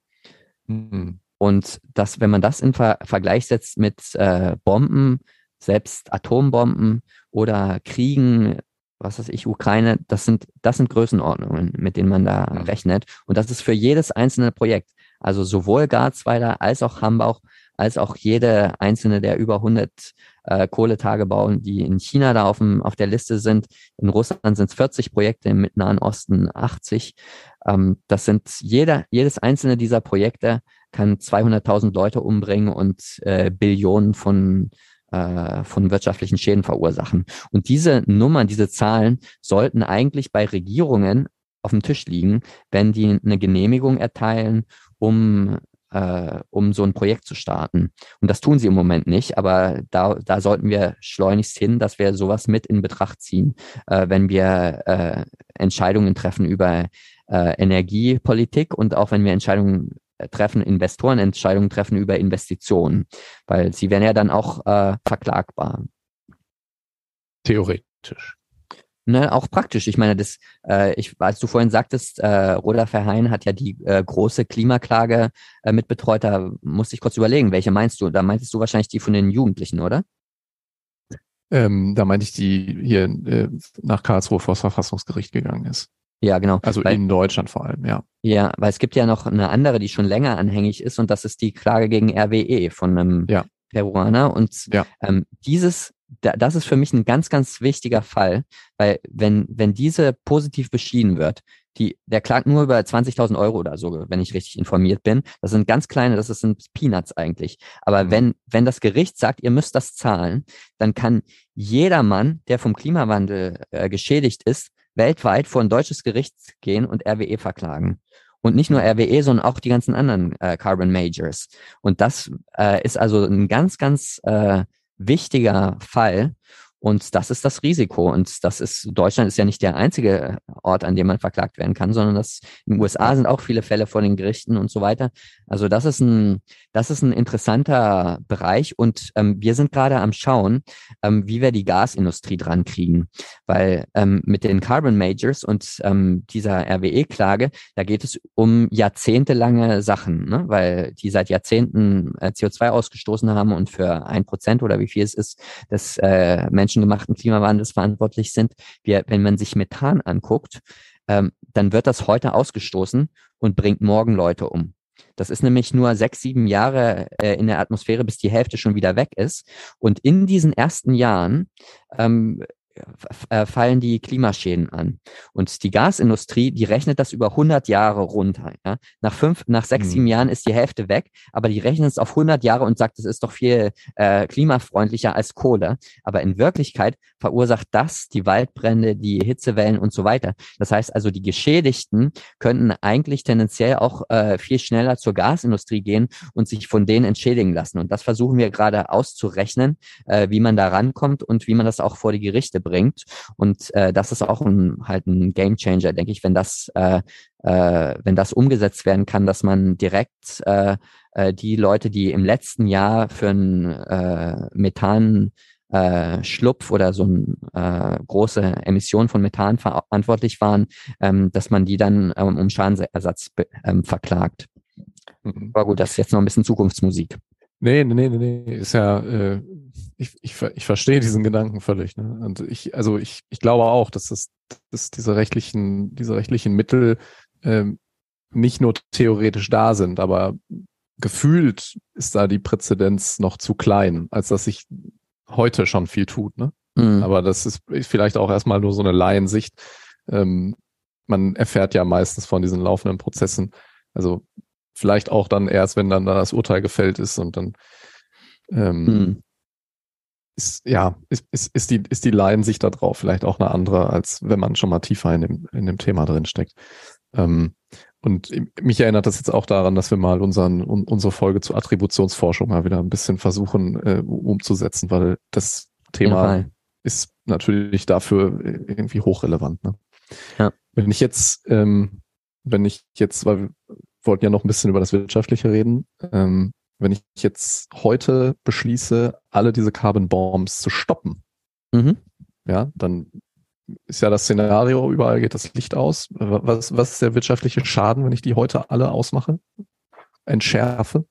Mhm. Und das, wenn man das in Ver Vergleich setzt mit äh, Bomben, selbst Atombomben oder Kriegen was weiß ich, Ukraine, das sind, das sind Größenordnungen, mit denen man da ja. rechnet. Und das ist für jedes einzelne Projekt, also sowohl Garzweiler als auch Hambauch, als auch jede einzelne der über 100 äh, Kohletagebauen, die in China da auf, dem, auf der Liste sind. In Russland sind es 40 Projekte, im Nahen Osten 80. Ähm, das sind jeder, jedes einzelne dieser Projekte kann 200.000 Leute umbringen und äh, Billionen von äh, von wirtschaftlichen Schäden verursachen. Und diese Nummern, diese Zahlen sollten eigentlich bei Regierungen auf dem Tisch liegen, wenn die eine Genehmigung erteilen, um äh, um so ein Projekt zu starten. Und das tun sie im Moment nicht, aber da, da sollten wir schleunigst hin, dass wir sowas mit in Betracht ziehen, äh, wenn wir äh, Entscheidungen treffen über äh, Energiepolitik und auch wenn wir Entscheidungen treffen, Investorenentscheidungen treffen über Investitionen, weil sie werden ja dann auch äh, verklagbar. Theoretisch. Ne, auch praktisch. Ich meine, das, äh, ich, als du vorhin sagtest, äh, Roda Verheyen hat ja die äh, große Klimaklage äh, mitbetreut, da musste ich kurz überlegen, welche meinst du? Da meintest du wahrscheinlich die von den Jugendlichen, oder? Ähm, da meinte ich die hier äh, nach Karlsruhe vor das Verfassungsgericht gegangen ist. Ja, genau. Also weil, in Deutschland vor allem, ja. Ja, weil es gibt ja noch eine andere, die schon länger anhängig ist und das ist die Klage gegen RWE von einem ja. Peruaner. Und ja. ähm, dieses, da, das ist für mich ein ganz, ganz wichtiger Fall, weil wenn, wenn diese positiv beschieden wird, die, der klagt nur über 20.000 Euro oder so, wenn ich richtig informiert bin. Das sind ganz kleine, das sind Peanuts eigentlich. Aber mhm. wenn, wenn das Gericht sagt, ihr müsst das zahlen, dann kann jeder Mann, der vom Klimawandel äh, geschädigt ist, weltweit vor ein deutsches Gericht gehen und RWE verklagen. Und nicht nur RWE, sondern auch die ganzen anderen äh, Carbon Majors. Und das äh, ist also ein ganz, ganz äh, wichtiger Fall. Und das ist das Risiko. Und das ist, Deutschland ist ja nicht der einzige Ort, an dem man verklagt werden kann, sondern das, in den USA sind auch viele Fälle vor den Gerichten und so weiter. Also das ist ein, das ist ein interessanter Bereich. Und ähm, wir sind gerade am Schauen, ähm, wie wir die Gasindustrie dran kriegen. Weil ähm, mit den Carbon Majors und ähm, dieser RWE-Klage, da geht es um jahrzehntelange Sachen, ne? weil die seit Jahrzehnten äh, CO2 ausgestoßen haben und für ein Prozent oder wie viel es ist, das äh, Menschen menschengemachten Klimawandels verantwortlich sind. Wir, wenn man sich Methan anguckt, ähm, dann wird das heute ausgestoßen und bringt morgen Leute um. Das ist nämlich nur sechs, sieben Jahre äh, in der Atmosphäre, bis die Hälfte schon wieder weg ist. Und in diesen ersten Jahren ähm, äh, fallen die Klimaschäden an. Und die Gasindustrie, die rechnet das über 100 Jahre runter. Ja? Nach fünf, nach sechs, mhm. sieben Jahren ist die Hälfte weg, aber die rechnen es auf 100 Jahre und sagt, es ist doch viel äh, klimafreundlicher als Kohle. Aber in Wirklichkeit verursacht das die Waldbrände, die Hitzewellen und so weiter. Das heißt also, die Geschädigten könnten eigentlich tendenziell auch äh, viel schneller zur Gasindustrie gehen und sich von denen entschädigen lassen. Und das versuchen wir gerade auszurechnen, äh, wie man da rankommt und wie man das auch vor die Gerichte bringt. Und äh, das ist auch ein, halt ein Game Changer, denke ich, wenn das, äh, äh, wenn das umgesetzt werden kann, dass man direkt äh, äh, die Leute, die im letzten Jahr für ein äh, Methan äh, Schlupf oder so eine äh, große Emission von Methan verantwortlich waren, ähm, dass man die dann ähm, um Schadensersatz ähm, verklagt. Mhm. Aber gut, das ist jetzt noch ein bisschen Zukunftsmusik. Nee, nee, nee, nee, ist ja, äh, ich, ich, ich verstehe diesen Gedanken völlig. Ne? Und ich, also ich, ich glaube auch, dass das, dass diese rechtlichen, diese rechtlichen Mittel ähm, nicht nur theoretisch da sind, aber gefühlt ist da die Präzedenz noch zu klein, als dass sich heute schon viel tut. Ne? Mhm. Aber das ist vielleicht auch erstmal nur so eine Laiensicht. Ähm, man erfährt ja meistens von diesen laufenden Prozessen. Also vielleicht auch dann erst, wenn dann da das Urteil gefällt ist und dann ähm, mhm. ist, ja, ist, ist, ist, die, ist die Laiensicht da drauf vielleicht auch eine andere, als wenn man schon mal tiefer in dem, in dem Thema drin steckt. Ähm, und mich erinnert das jetzt auch daran, dass wir mal unseren, un, unsere Folge zur Attributionsforschung mal wieder ein bisschen versuchen äh, umzusetzen, weil das Thema ja, ist natürlich dafür irgendwie hochrelevant. Ne? Ja. Wenn ich jetzt, ähm, wenn ich jetzt, weil wollten ja noch ein bisschen über das Wirtschaftliche reden, ähm, wenn ich jetzt heute beschließe, alle diese Carbon Bombs zu stoppen, mhm. ja, dann ist ja das Szenario, überall geht das Licht aus. Was, was ist der wirtschaftliche Schaden, wenn ich die heute alle ausmache? Entschärfe?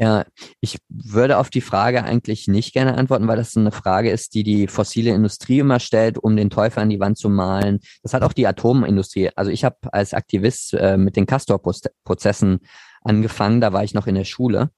Ja, ich würde auf die Frage eigentlich nicht gerne antworten, weil das eine Frage ist, die die fossile Industrie immer stellt, um den Teufel an die Wand zu malen. Das hat auch die Atomindustrie. Also ich habe als Aktivist äh, mit den Castor-Prozessen angefangen, da war ich noch in der Schule.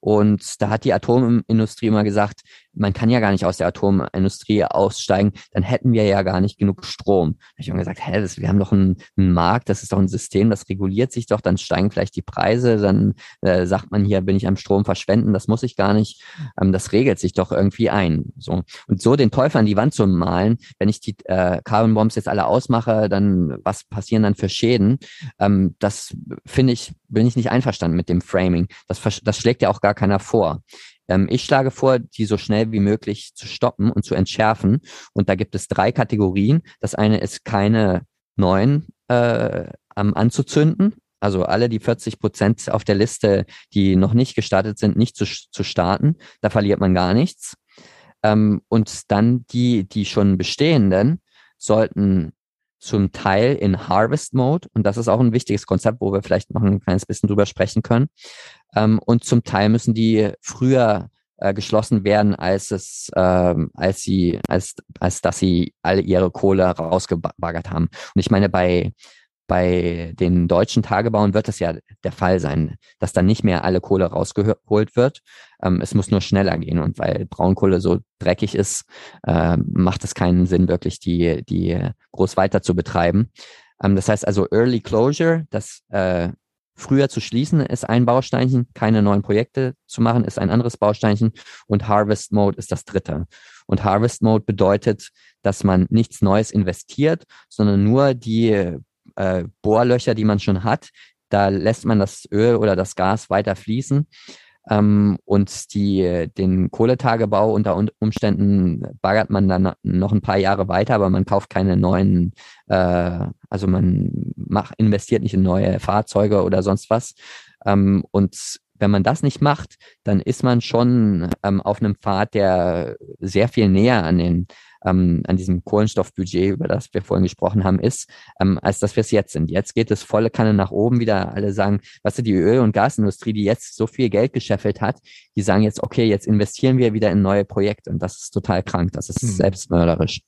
Und da hat die Atomindustrie immer gesagt, man kann ja gar nicht aus der Atomindustrie aussteigen, dann hätten wir ja gar nicht genug Strom. Da habe ich immer gesagt, hä, das, wir haben doch einen, einen, Markt, das ist doch ein System, das reguliert sich doch, dann steigen vielleicht die Preise, dann äh, sagt man hier, bin ich am Strom verschwenden, das muss ich gar nicht, ähm, das regelt sich doch irgendwie ein. So. Und so den Teufel an die Wand zu malen, wenn ich die äh, Carbon Bombs jetzt alle ausmache, dann was passieren dann für Schäden? Ähm, das finde ich, bin ich nicht einverstanden mit dem Framing. Das, das schlägt ja auch gar keiner vor. Ähm, ich schlage vor, die so schnell wie möglich zu stoppen und zu entschärfen. Und da gibt es drei Kategorien. Das eine ist keine neuen äh, anzuzünden. Also alle die 40 Prozent auf der Liste, die noch nicht gestartet sind, nicht zu, zu starten. Da verliert man gar nichts. Ähm, und dann die, die schon bestehenden, sollten zum Teil in Harvest Mode, und das ist auch ein wichtiges Konzept, wo wir vielleicht noch ein kleines bisschen drüber sprechen können. Ähm, und zum Teil müssen die früher äh, geschlossen werden, als es, ähm, als sie, als, als dass sie alle ihre Kohle rausgebaggert haben. Und ich meine, bei bei den deutschen Tagebauen wird das ja der Fall sein, dass dann nicht mehr alle Kohle rausgeholt wird. Ähm, es muss nur schneller gehen. Und weil Braunkohle so dreckig ist, äh, macht es keinen Sinn, wirklich die, die groß weiter zu betreiben. Ähm, das heißt also Early Closure, das äh, früher zu schließen ist ein Bausteinchen, keine neuen Projekte zu machen ist ein anderes Bausteinchen und Harvest Mode ist das dritte. Und Harvest Mode bedeutet, dass man nichts Neues investiert, sondern nur die äh, Bohrlöcher, die man schon hat. Da lässt man das Öl oder das Gas weiter fließen. Ähm, und die, den Kohletagebau unter Umständen baggert man dann noch ein paar Jahre weiter, aber man kauft keine neuen, äh, also man macht, investiert nicht in neue Fahrzeuge oder sonst was. Ähm, und wenn man das nicht macht, dann ist man schon ähm, auf einem Pfad, der sehr viel näher an den ähm, an diesem Kohlenstoffbudget, über das wir vorhin gesprochen haben, ist, ähm, als dass wir es jetzt sind. Jetzt geht es volle Kanne nach oben wieder. Alle sagen, was ist die Öl- und Gasindustrie, die jetzt so viel Geld gescheffelt hat, die sagen jetzt, okay, jetzt investieren wir wieder in neue Projekte. Und das ist total krank. Das ist mhm. selbstmörderisch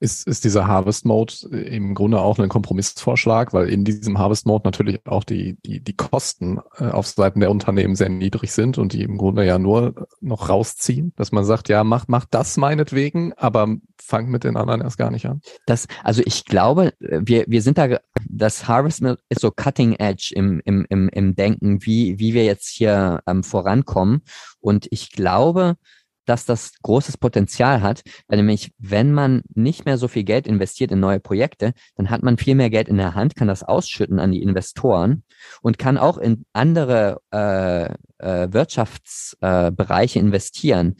ist, ist dieser Harvest Mode im Grunde auch ein Kompromissvorschlag, weil in diesem Harvest Mode natürlich auch die, die, die Kosten äh, auf Seiten der Unternehmen sehr niedrig sind und die im Grunde ja nur noch rausziehen, dass man sagt, ja, mach, mach das meinetwegen, aber fang mit den anderen erst gar nicht an. Das, also ich glaube, wir, wir sind da, das Harvest Mode ist so cutting edge im, im, im, im Denken, wie, wie wir jetzt hier ähm, vorankommen. Und ich glaube, dass das großes Potenzial hat, weil nämlich, wenn man nicht mehr so viel Geld investiert in neue Projekte, dann hat man viel mehr Geld in der Hand, kann das ausschütten an die Investoren und kann auch in andere äh, äh, Wirtschaftsbereiche äh, investieren.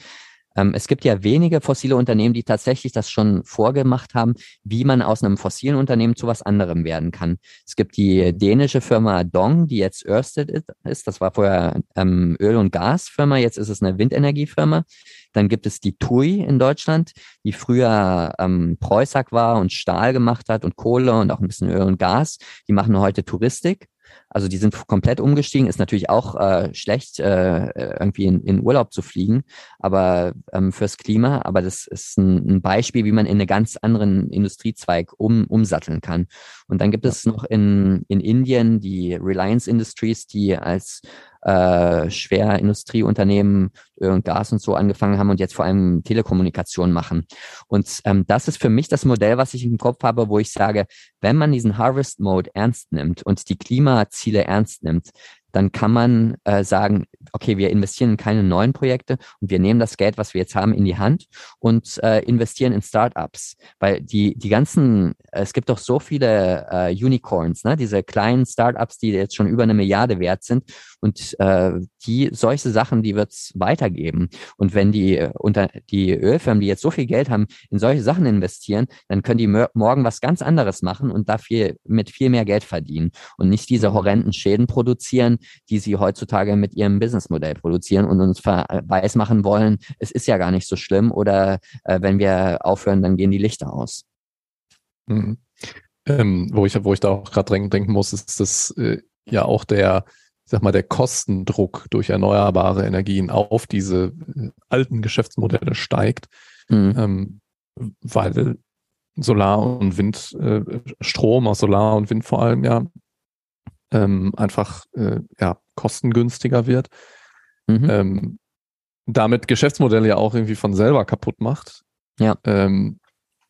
Ähm, es gibt ja wenige fossile Unternehmen, die tatsächlich das schon vorgemacht haben, wie man aus einem fossilen Unternehmen zu was anderem werden kann. Es gibt die dänische Firma Dong, die jetzt Ørsted ist. Das war vorher ähm, Öl- und Gasfirma, jetzt ist es eine Windenergiefirma. Dann gibt es die TUI in Deutschland, die früher ähm, Preußack war und Stahl gemacht hat und Kohle und auch ein bisschen Öl und Gas. Die machen heute Touristik. Also die sind komplett umgestiegen. Ist natürlich auch äh, schlecht, äh, irgendwie in, in Urlaub zu fliegen, aber ähm, fürs Klima. Aber das ist ein, ein Beispiel, wie man in einen ganz anderen Industriezweig um, umsatteln kann. Und dann gibt es noch in, in Indien die Reliance Industries, die als äh, Schwerindustrieunternehmen Öl und Gas und so angefangen haben und jetzt vor allem Telekommunikation machen. Und ähm, das ist für mich das Modell, was ich im Kopf habe, wo ich sage, wenn man diesen Harvest Mode ernst nimmt und die Klimaziele ernst nimmt, dann kann man äh, sagen, okay, wir investieren in keine neuen Projekte und wir nehmen das Geld, was wir jetzt haben, in die Hand und äh, investieren in Startups. Weil die, die ganzen, es gibt doch so viele äh, Unicorns, ne? diese kleinen Startups, die jetzt schon über eine Milliarde wert sind und äh, die solche Sachen, die wird's weitergeben. Und wenn die unter die Ölfirmen, die jetzt so viel Geld haben, in solche Sachen investieren, dann können die morgen was ganz anderes machen und dafür mit viel mehr Geld verdienen und nicht diese horrenden Schäden produzieren, die sie heutzutage mit ihrem Businessmodell produzieren und uns weiß machen wollen, es ist ja gar nicht so schlimm oder äh, wenn wir aufhören, dann gehen die Lichter aus. Mhm. Ähm, wo ich, wo ich da auch gerade denken muss, ist das äh, ja auch der, ich sag mal, der Kostendruck durch erneuerbare Energien auf diese äh, alten Geschäftsmodelle steigt, mhm. ähm, weil Solar- und Windstrom äh, aus Solar und Wind vor allem ja ähm, einfach äh, ja, kostengünstiger wird. Mhm. Ähm, damit Geschäftsmodelle ja auch irgendwie von selber kaputt macht. Ja. Ähm,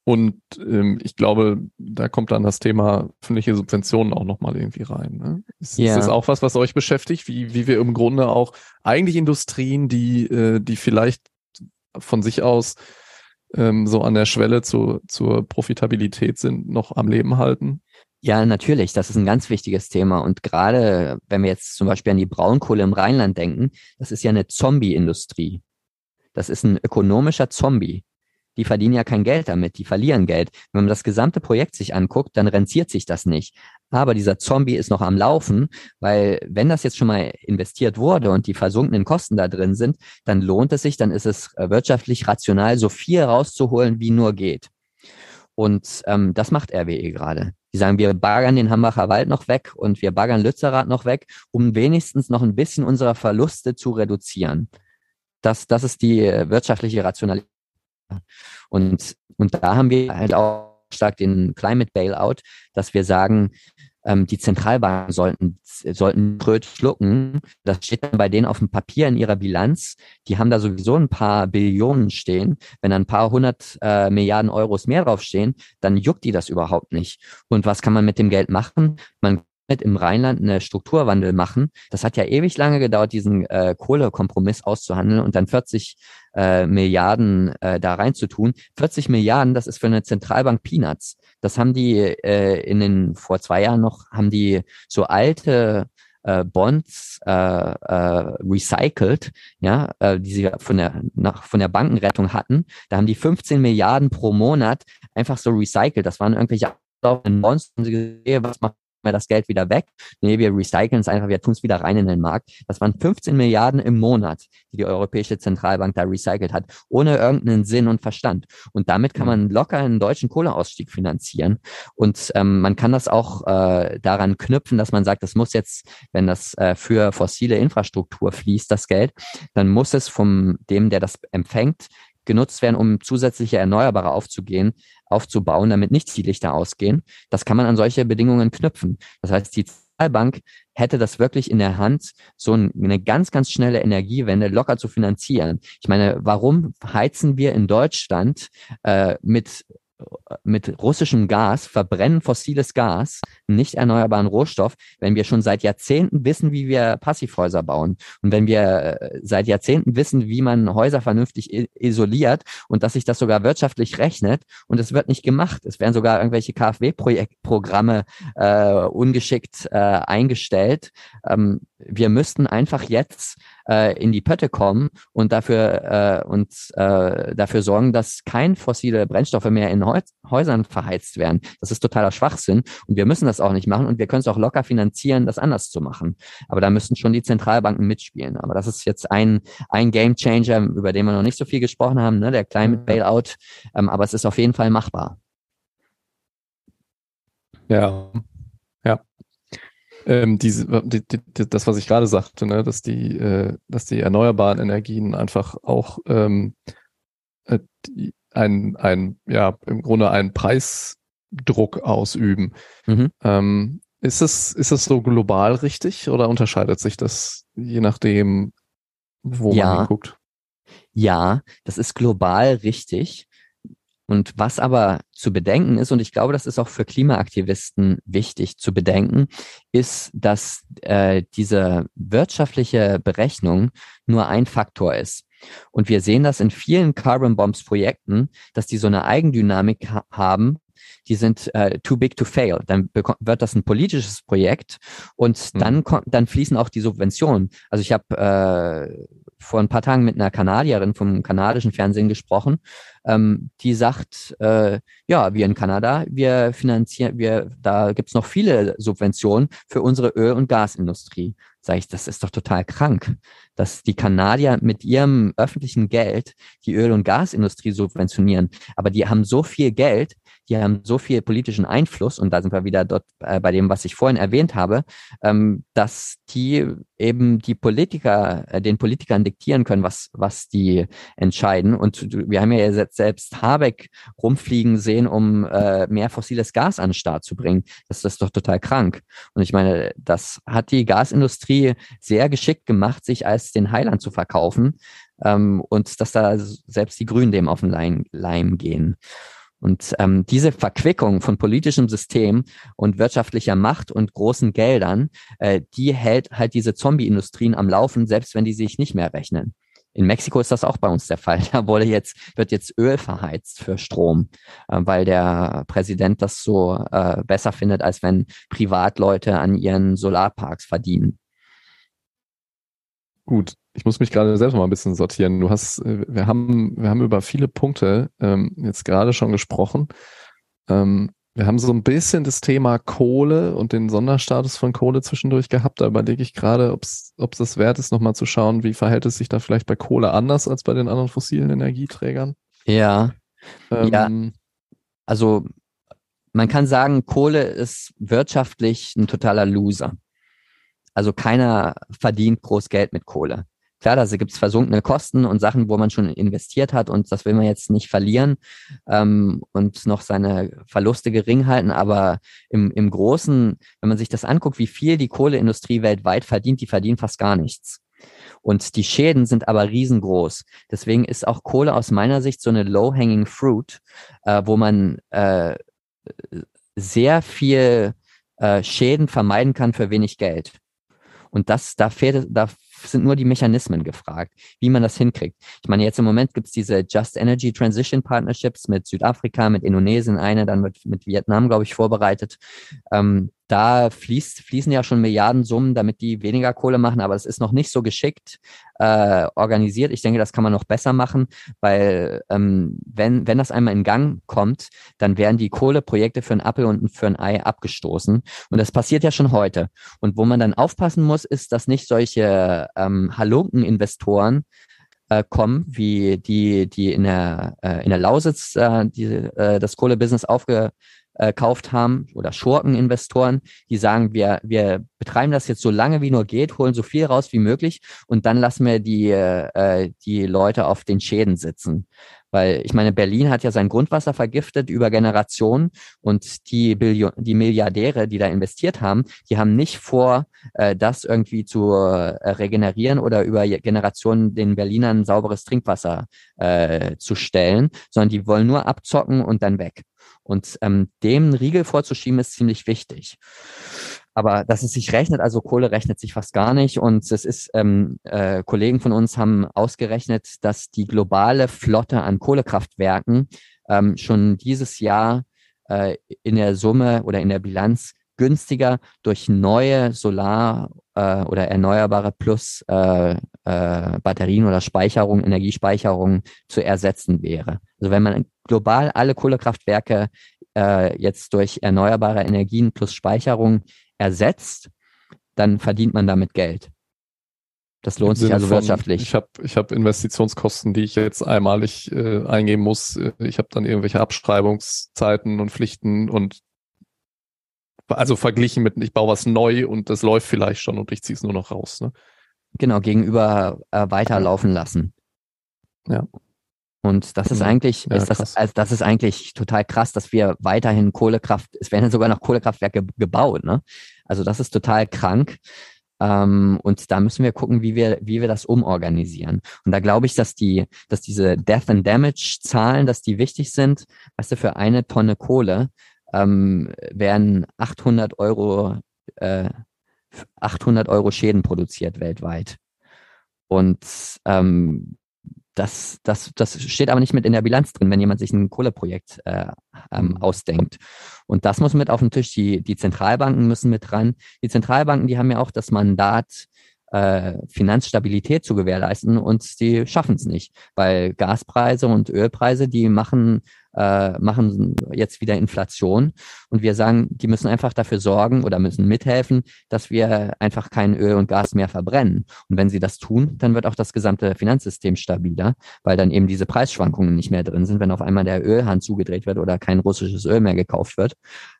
und ähm, ich glaube, da kommt dann das Thema öffentliche Subventionen auch nochmal irgendwie rein. Ne? Ist, ja. ist das auch was, was euch beschäftigt, wie, wie wir im Grunde auch eigentlich Industrien, die, äh, die vielleicht von sich aus ähm, so an der Schwelle zu, zur Profitabilität sind, noch am Leben halten? Ja, natürlich. Das ist ein ganz wichtiges Thema. Und gerade wenn wir jetzt zum Beispiel an die Braunkohle im Rheinland denken, das ist ja eine Zombie-Industrie. Das ist ein ökonomischer Zombie. Die verdienen ja kein Geld damit, die verlieren Geld. Wenn man das gesamte Projekt sich anguckt, dann rentiert sich das nicht. Aber dieser Zombie ist noch am Laufen, weil wenn das jetzt schon mal investiert wurde und die versunkenen Kosten da drin sind, dann lohnt es sich, dann ist es äh, wirtschaftlich rational, so viel rauszuholen, wie nur geht. Und ähm, das macht RWE gerade. Die sagen, wir baggern den Hambacher Wald noch weg und wir baggern Lützerath noch weg, um wenigstens noch ein bisschen unserer Verluste zu reduzieren. Das, das ist die äh, wirtschaftliche Rationalität. Und, und da haben wir halt auch stark den Climate Bailout, dass wir sagen, ähm, die Zentralbanken sollten, sollten Bröt schlucken. Das steht dann bei denen auf dem Papier in ihrer Bilanz. Die haben da sowieso ein paar Billionen stehen. Wenn dann ein paar hundert äh, Milliarden Euros mehr draufstehen, dann juckt die das überhaupt nicht. Und was kann man mit dem Geld machen? Man im Rheinland eine Strukturwandel machen. Das hat ja ewig lange gedauert, diesen äh, Kohlekompromiss auszuhandeln und dann 40 äh, Milliarden äh, da reinzutun. 40 Milliarden, das ist für eine Zentralbank Peanuts. Das haben die äh, in den vor zwei Jahren noch, haben die so alte äh, Bonds äh, äh, recycelt, ja, äh, die sie von der nach, von der Bankenrettung hatten. Da haben die 15 Milliarden pro Monat einfach so recycelt. Das waren irgendwelche Bonds, und sie gesehen, was macht wir das Geld wieder weg. Nee, wir recyceln es einfach, wir tun es wieder rein in den Markt. Das waren 15 Milliarden im Monat, die die Europäische Zentralbank da recycelt hat, ohne irgendeinen Sinn und Verstand. Und damit kann man locker einen deutschen Kohleausstieg finanzieren. Und ähm, man kann das auch äh, daran knüpfen, dass man sagt, das muss jetzt, wenn das äh, für fossile Infrastruktur fließt, das Geld, dann muss es vom dem, der das empfängt, genutzt werden, um zusätzliche Erneuerbare aufzugehen, aufzubauen, damit nicht die Lichter ausgehen. Das kann man an solche Bedingungen knüpfen. Das heißt, die Zentralbank hätte das wirklich in der Hand, so eine ganz, ganz schnelle Energiewende locker zu finanzieren. Ich meine, warum heizen wir in Deutschland äh, mit mit russischem Gas, verbrennen fossiles Gas, nicht erneuerbaren Rohstoff, wenn wir schon seit Jahrzehnten wissen, wie wir Passivhäuser bauen und wenn wir äh, seit Jahrzehnten wissen, wie man Häuser vernünftig isoliert und dass sich das sogar wirtschaftlich rechnet und es wird nicht gemacht. Es werden sogar irgendwelche KfW-Programme äh, ungeschickt äh, eingestellt. Ähm, wir müssten einfach jetzt äh, in die Pötte kommen und dafür, äh, und, äh, dafür sorgen, dass kein fossile Brennstoffe mehr in Häusern verheizt werden. Das ist totaler Schwachsinn und wir müssen das auch nicht machen und wir können es auch locker finanzieren, das anders zu machen. Aber da müssten schon die Zentralbanken mitspielen. Aber das ist jetzt ein, ein Game Changer, über den wir noch nicht so viel gesprochen haben, ne? der Climate Bailout. Ähm, aber es ist auf jeden Fall machbar. Ja, ja. Ähm, diese, die, die, das, was ich gerade sagte, ne, dass die, äh, dass die erneuerbaren Energien einfach auch ähm, äh, die, ein, ein, ja, im Grunde einen Preisdruck ausüben. Mhm. Ähm, ist es, ist es so global richtig oder unterscheidet sich das je nachdem, wo ja. man hinguckt? Ja, das ist global richtig. Und was aber zu bedenken ist, und ich glaube, das ist auch für Klimaaktivisten wichtig zu bedenken, ist, dass äh, diese wirtschaftliche Berechnung nur ein Faktor ist. Und wir sehen das in vielen Carbon Bombs Projekten, dass die so eine Eigendynamik ha haben, die sind äh, too big to fail. Dann wird das ein politisches Projekt und mhm. dann dann fließen auch die Subventionen. Also ich habe äh, vor ein paar Tagen mit einer Kanadierin vom kanadischen Fernsehen gesprochen, ähm, die sagt, äh, ja, wir in Kanada, wir finanzieren, wir, da gibt's noch viele Subventionen für unsere Öl- und Gasindustrie. Sag ich, das ist doch total krank, dass die Kanadier mit ihrem öffentlichen Geld die Öl- und Gasindustrie subventionieren. Aber die haben so viel Geld, die haben so viel politischen Einfluss, und da sind wir wieder dort äh, bei dem, was ich vorhin erwähnt habe, ähm, dass die eben die Politiker, äh, den Politikern diktieren können, was, was die entscheiden. Und wir haben ja selbst Habeck rumfliegen sehen, um äh, mehr fossiles Gas an den Start zu bringen. Das, ist doch total krank. Und ich meine, das hat die Gasindustrie sehr geschickt gemacht, sich als den Heiland zu verkaufen. Ähm, und dass da selbst die Grünen dem auf den Leim gehen. Und ähm, diese Verquickung von politischem System und wirtschaftlicher Macht und großen Geldern, äh, die hält halt diese Zombie-Industrien am Laufen, selbst wenn die sich nicht mehr rechnen. In Mexiko ist das auch bei uns der Fall. Da wurde jetzt, wird jetzt Öl verheizt für Strom, äh, weil der Präsident das so äh, besser findet, als wenn Privatleute an ihren Solarparks verdienen. Gut, ich muss mich gerade selbst mal ein bisschen sortieren. Du hast, äh, wir haben, wir haben über viele Punkte ähm, jetzt gerade schon gesprochen. Ähm, wir haben so ein bisschen das Thema Kohle und den Sonderstatus von Kohle zwischendurch gehabt. Da überlege ich gerade, ob es das wert ist, nochmal zu schauen, wie verhält es sich da vielleicht bei Kohle anders als bei den anderen fossilen Energieträgern. Ja. Ähm, ja. Also man kann sagen, Kohle ist wirtschaftlich ein totaler Loser. Also keiner verdient groß Geld mit Kohle. Klar, da gibt es versunkene Kosten und Sachen, wo man schon investiert hat und das will man jetzt nicht verlieren ähm, und noch seine Verluste gering halten. Aber im, im Großen, wenn man sich das anguckt, wie viel die Kohleindustrie weltweit verdient, die verdienen fast gar nichts. Und die Schäden sind aber riesengroß. Deswegen ist auch Kohle aus meiner Sicht so eine low-hanging fruit, äh, wo man äh, sehr viel äh, Schäden vermeiden kann für wenig Geld. Und das, da fehlt, da sind nur die Mechanismen gefragt, wie man das hinkriegt. Ich meine, jetzt im Moment gibt es diese Just Energy Transition Partnerships mit Südafrika, mit Indonesien, eine, dann wird mit Vietnam, glaube ich, vorbereitet. Ähm, da fließt, fließen ja schon Milliardensummen, damit die weniger Kohle machen, aber es ist noch nicht so geschickt äh, organisiert. Ich denke, das kann man noch besser machen, weil ähm, wenn, wenn das einmal in Gang kommt, dann werden die Kohleprojekte für ein Apfel und für ein Ei abgestoßen. Und das passiert ja schon heute. Und wo man dann aufpassen muss, ist, dass nicht solche ähm, Halunken-Investoren äh, kommen, wie die, die in der, äh, in der Lausitz äh, die, äh, das Kohlebusiness aufge, gekauft haben oder Schurkeninvestoren, die sagen, wir, wir betreiben das jetzt so lange wie nur geht, holen so viel raus wie möglich und dann lassen wir die, äh, die Leute auf den Schäden sitzen. Weil ich meine, Berlin hat ja sein Grundwasser vergiftet über Generationen und die, Billion die Milliardäre, die da investiert haben, die haben nicht vor, äh, das irgendwie zu äh, regenerieren oder über Generationen den Berlinern sauberes Trinkwasser äh, zu stellen, sondern die wollen nur abzocken und dann weg. Und ähm, dem einen Riegel vorzuschieben, ist ziemlich wichtig. Aber dass es sich rechnet, also Kohle rechnet sich fast gar nicht. Und es ist, ähm, äh, Kollegen von uns haben ausgerechnet, dass die globale Flotte an Kohlekraftwerken ähm, schon dieses Jahr äh, in der Summe oder in der Bilanz günstiger durch neue Solar- äh, oder erneuerbare Plus äh, äh, Batterien oder Speicherung, Energiespeicherung zu ersetzen wäre. Also wenn man global alle Kohlekraftwerke äh, jetzt durch erneuerbare Energien plus Speicherung ersetzt, dann verdient man damit Geld. Das lohnt sich also von, wirtschaftlich. Ich habe ich hab Investitionskosten, die ich jetzt einmalig äh, eingeben muss. Ich habe dann irgendwelche Abschreibungszeiten und Pflichten und also verglichen mit, ich baue was neu und das läuft vielleicht schon und ich ziehe es nur noch raus. Ne? Genau, gegenüber äh, weiterlaufen lassen. Ja. Und das ist eigentlich, ja, ist das, also das ist eigentlich total krass, dass wir weiterhin Kohlekraft, es werden sogar noch Kohlekraftwerke gebaut, ne? Also das ist total krank. Ähm, und da müssen wir gucken, wie wir, wie wir das umorganisieren. Und da glaube ich, dass die, dass diese Death and Damage Zahlen, dass die wichtig sind. Weißt du, für eine Tonne Kohle ähm, werden 800 Euro, äh, 800 Euro Schäden produziert weltweit. Und ähm, das, das, das steht aber nicht mit in der Bilanz drin, wenn jemand sich ein Kohleprojekt äh, ähm, ausdenkt. Und das muss mit auf den Tisch. Die, die Zentralbanken müssen mit dran. Die Zentralbanken, die haben ja auch das Mandat, äh, Finanzstabilität zu gewährleisten und die schaffen es nicht, weil Gaspreise und Ölpreise, die machen äh, machen jetzt wieder Inflation. Und wir sagen, die müssen einfach dafür sorgen oder müssen mithelfen, dass wir einfach kein Öl und Gas mehr verbrennen. Und wenn sie das tun, dann wird auch das gesamte Finanzsystem stabiler, weil dann eben diese Preisschwankungen nicht mehr drin sind, wenn auf einmal der Ölhahn zugedreht wird oder kein russisches Öl mehr gekauft wird.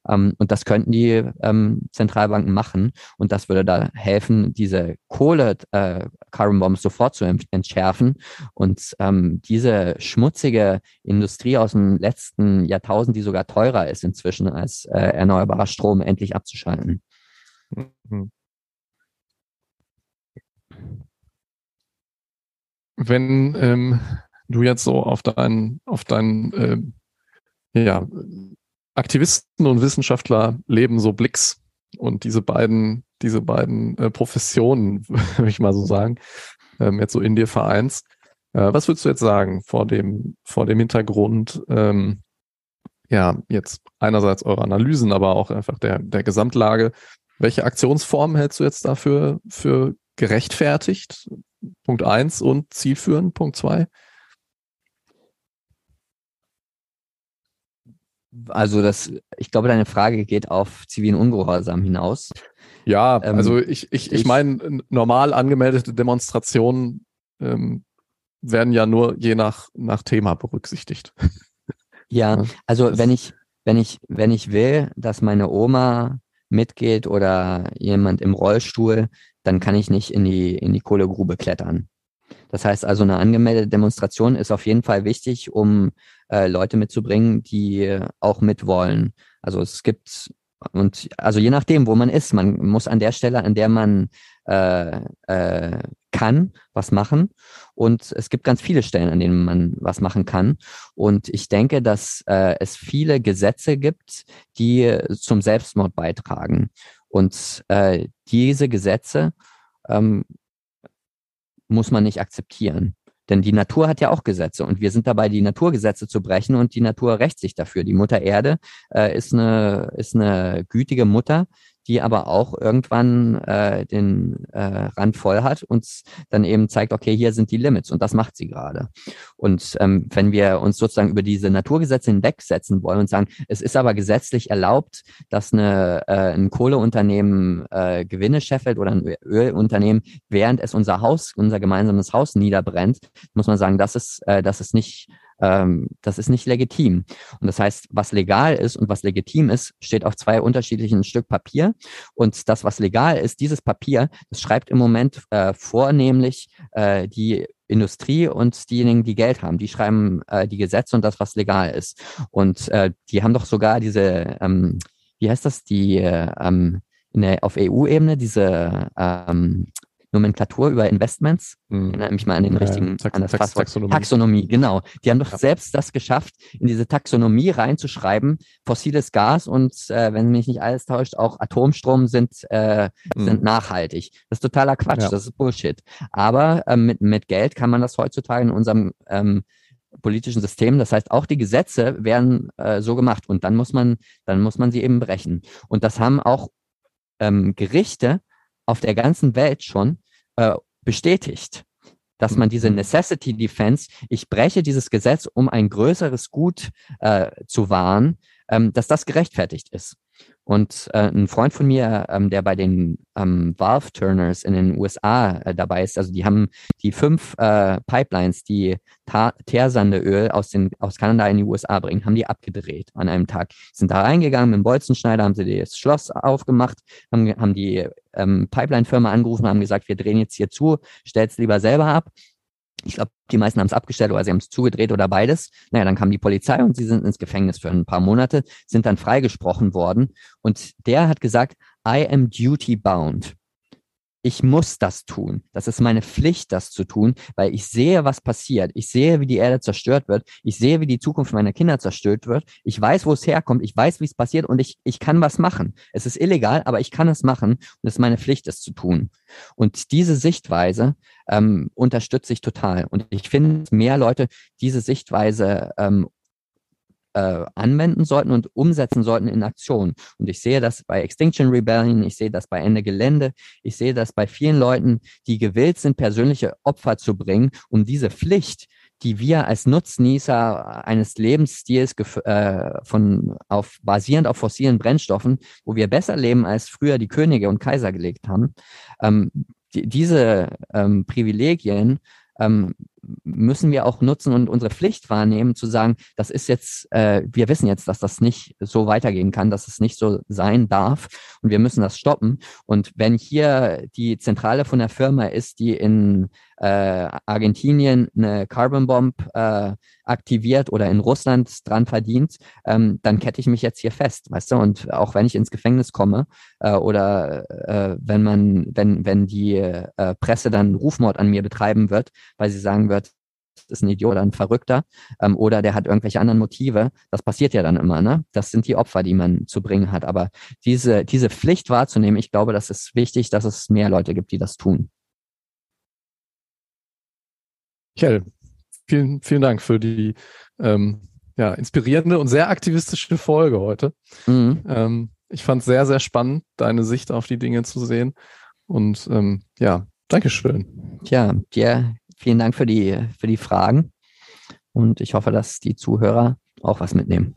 Ähm, und das könnten die ähm, Zentralbanken machen. Und das würde da helfen, diese Kohle, äh, Carbon Bombs sofort zu entschärfen und ähm, diese schmutzige Industrie aus dem letzten Jahrtausend, die sogar teurer ist inzwischen als äh, erneuerbarer Strom, endlich abzuschalten. Mhm. Wenn ähm, du jetzt so auf deinen, auf deinen äh, ja, Aktivisten und Wissenschaftler leben so Blicks und diese beiden, diese beiden äh, Professionen, würde ich mal so sagen, ähm, jetzt so in dir vereinst. Äh, was würdest du jetzt sagen vor dem, vor dem Hintergrund, ähm, ja, jetzt einerseits eure Analysen, aber auch einfach der, der Gesamtlage. Welche Aktionsformen hältst du jetzt dafür für gerechtfertigt? Punkt eins und zielführend, Punkt zwei? Also das, ich glaube, deine Frage geht auf zivilen Ungehorsam hinaus. Ja, ähm, also ich, ich, ich, ich meine, normal angemeldete Demonstrationen ähm, werden ja nur je nach, nach Thema berücksichtigt. Ja, also wenn ich, wenn ich, wenn ich will, dass meine Oma mitgeht oder jemand im Rollstuhl, dann kann ich nicht in die, in die Kohlegrube klettern. Das heißt also, eine angemeldete Demonstration ist auf jeden Fall wichtig, um äh, Leute mitzubringen, die auch mitwollen. Also es gibt und also je nachdem, wo man ist, man muss an der Stelle, an der man äh, äh, kann, was machen. Und es gibt ganz viele Stellen, an denen man was machen kann. Und ich denke, dass äh, es viele Gesetze gibt, die zum Selbstmord beitragen. Und äh, diese Gesetze ähm, muss man nicht akzeptieren. Denn die Natur hat ja auch Gesetze und wir sind dabei, die Naturgesetze zu brechen und die Natur rächt sich dafür. Die Mutter Erde äh, ist, eine, ist eine gütige Mutter, die aber auch irgendwann äh, den äh, Rand voll hat und dann eben zeigt, okay, hier sind die Limits und das macht sie gerade. Und ähm, wenn wir uns sozusagen über diese Naturgesetze hinwegsetzen wollen und sagen, es ist aber gesetzlich erlaubt, dass eine, äh, ein Kohleunternehmen äh, Gewinne scheffelt oder ein Ölunternehmen, während es unser Haus, unser gemeinsames Haus niederbrennt, muss man sagen, das ist, äh, das ist nicht ähm, das ist nicht legitim. Und das heißt, was legal ist und was legitim ist, steht auf zwei unterschiedlichen Stück Papier. Und das, was legal ist, dieses Papier, das schreibt im Moment äh, vornehmlich äh, die Industrie und diejenigen, die Geld haben, die schreiben äh, die Gesetze und das, was legal ist. Und äh, die haben doch sogar diese, ähm, wie heißt das, die äh, ähm, der, auf EU-Ebene diese ähm, Nomenklatur über Investments. Mhm. Erinnere mich mal an den ja, richtigen, Tax an das Tax Passwort. Taxonomie. Taxonomie, genau. Die haben doch ja. selbst das geschafft, in diese Taxonomie reinzuschreiben, fossiles Gas und, äh, wenn mich nicht alles täuscht, auch Atomstrom sind, äh, mhm. sind nachhaltig. Das ist totaler Quatsch, ja. das ist Bullshit. Aber ähm, mit, mit Geld kann man das heutzutage in unserem ähm, politischen System. Das heißt, auch die Gesetze werden äh, so gemacht und dann muss man, dann muss man sie eben brechen. Und das haben auch ähm, Gerichte auf der ganzen Welt schon äh, bestätigt, dass man diese mhm. Necessity Defense, ich breche dieses Gesetz, um ein größeres Gut äh, zu wahren, ähm, dass das gerechtfertigt ist. Und äh, ein Freund von mir, ähm, der bei den ähm, Valve Turners in den USA äh, dabei ist, also die haben die fünf äh, Pipelines, die Teersandeöl aus, den, aus Kanada in die USA bringen, haben die abgedreht an einem Tag. Sind da reingegangen mit dem Bolzenschneider, haben sie das Schloss aufgemacht, haben, haben die ähm, Pipeline-Firma angerufen, haben gesagt, wir drehen jetzt hier zu, stell's lieber selber ab. Ich glaube, die meisten haben es abgestellt oder sie haben es zugedreht oder beides. Naja, dann kam die Polizei und sie sind ins Gefängnis für ein paar Monate, sind dann freigesprochen worden. Und der hat gesagt, I am duty bound ich muss das tun. Das ist meine Pflicht, das zu tun, weil ich sehe, was passiert. Ich sehe, wie die Erde zerstört wird. Ich sehe, wie die Zukunft meiner Kinder zerstört wird. Ich weiß, wo es herkommt. Ich weiß, wie es passiert und ich, ich kann was machen. Es ist illegal, aber ich kann es machen und es ist meine Pflicht, es zu tun. Und diese Sichtweise ähm, unterstütze ich total. Und ich finde, mehr Leute diese Sichtweise ähm, äh, anwenden sollten und umsetzen sollten in Aktion. Und ich sehe das bei Extinction Rebellion, ich sehe das bei Ende Gelände, ich sehe das bei vielen Leuten, die gewillt sind, persönliche Opfer zu bringen, um diese Pflicht, die wir als Nutznießer eines Lebensstils äh, von auf basierend auf fossilen Brennstoffen, wo wir besser leben als früher die Könige und Kaiser gelegt haben, ähm, die, diese ähm, Privilegien ähm, müssen wir auch nutzen und unsere Pflicht wahrnehmen, zu sagen, das ist jetzt, äh, wir wissen jetzt, dass das nicht so weitergehen kann, dass es nicht so sein darf und wir müssen das stoppen. Und wenn hier die Zentrale von der Firma ist, die in äh, Argentinien eine Carbon Bomb äh, aktiviert oder in Russland dran verdient, ähm, dann kette ich mich jetzt hier fest, weißt du? Und auch wenn ich ins Gefängnis komme äh, oder äh, wenn man, wenn wenn die äh, Presse dann Rufmord an mir betreiben wird, weil sie sagen wird, ist ein Idiot oder ein Verrückter ähm, oder der hat irgendwelche anderen Motive. Das passiert ja dann immer, ne? Das sind die Opfer, die man zu bringen hat. Aber diese, diese Pflicht wahrzunehmen, ich glaube, das ist wichtig, dass es mehr Leute gibt, die das tun. Kjell, vielen, vielen Dank für die ähm, ja, inspirierende und sehr aktivistische Folge heute. Mhm. Ähm, ich fand es sehr, sehr spannend, deine Sicht auf die Dinge zu sehen. Und ähm, ja, Dankeschön. Tja, dir vielen Dank für die, für die Fragen. Und ich hoffe, dass die Zuhörer auch was mitnehmen.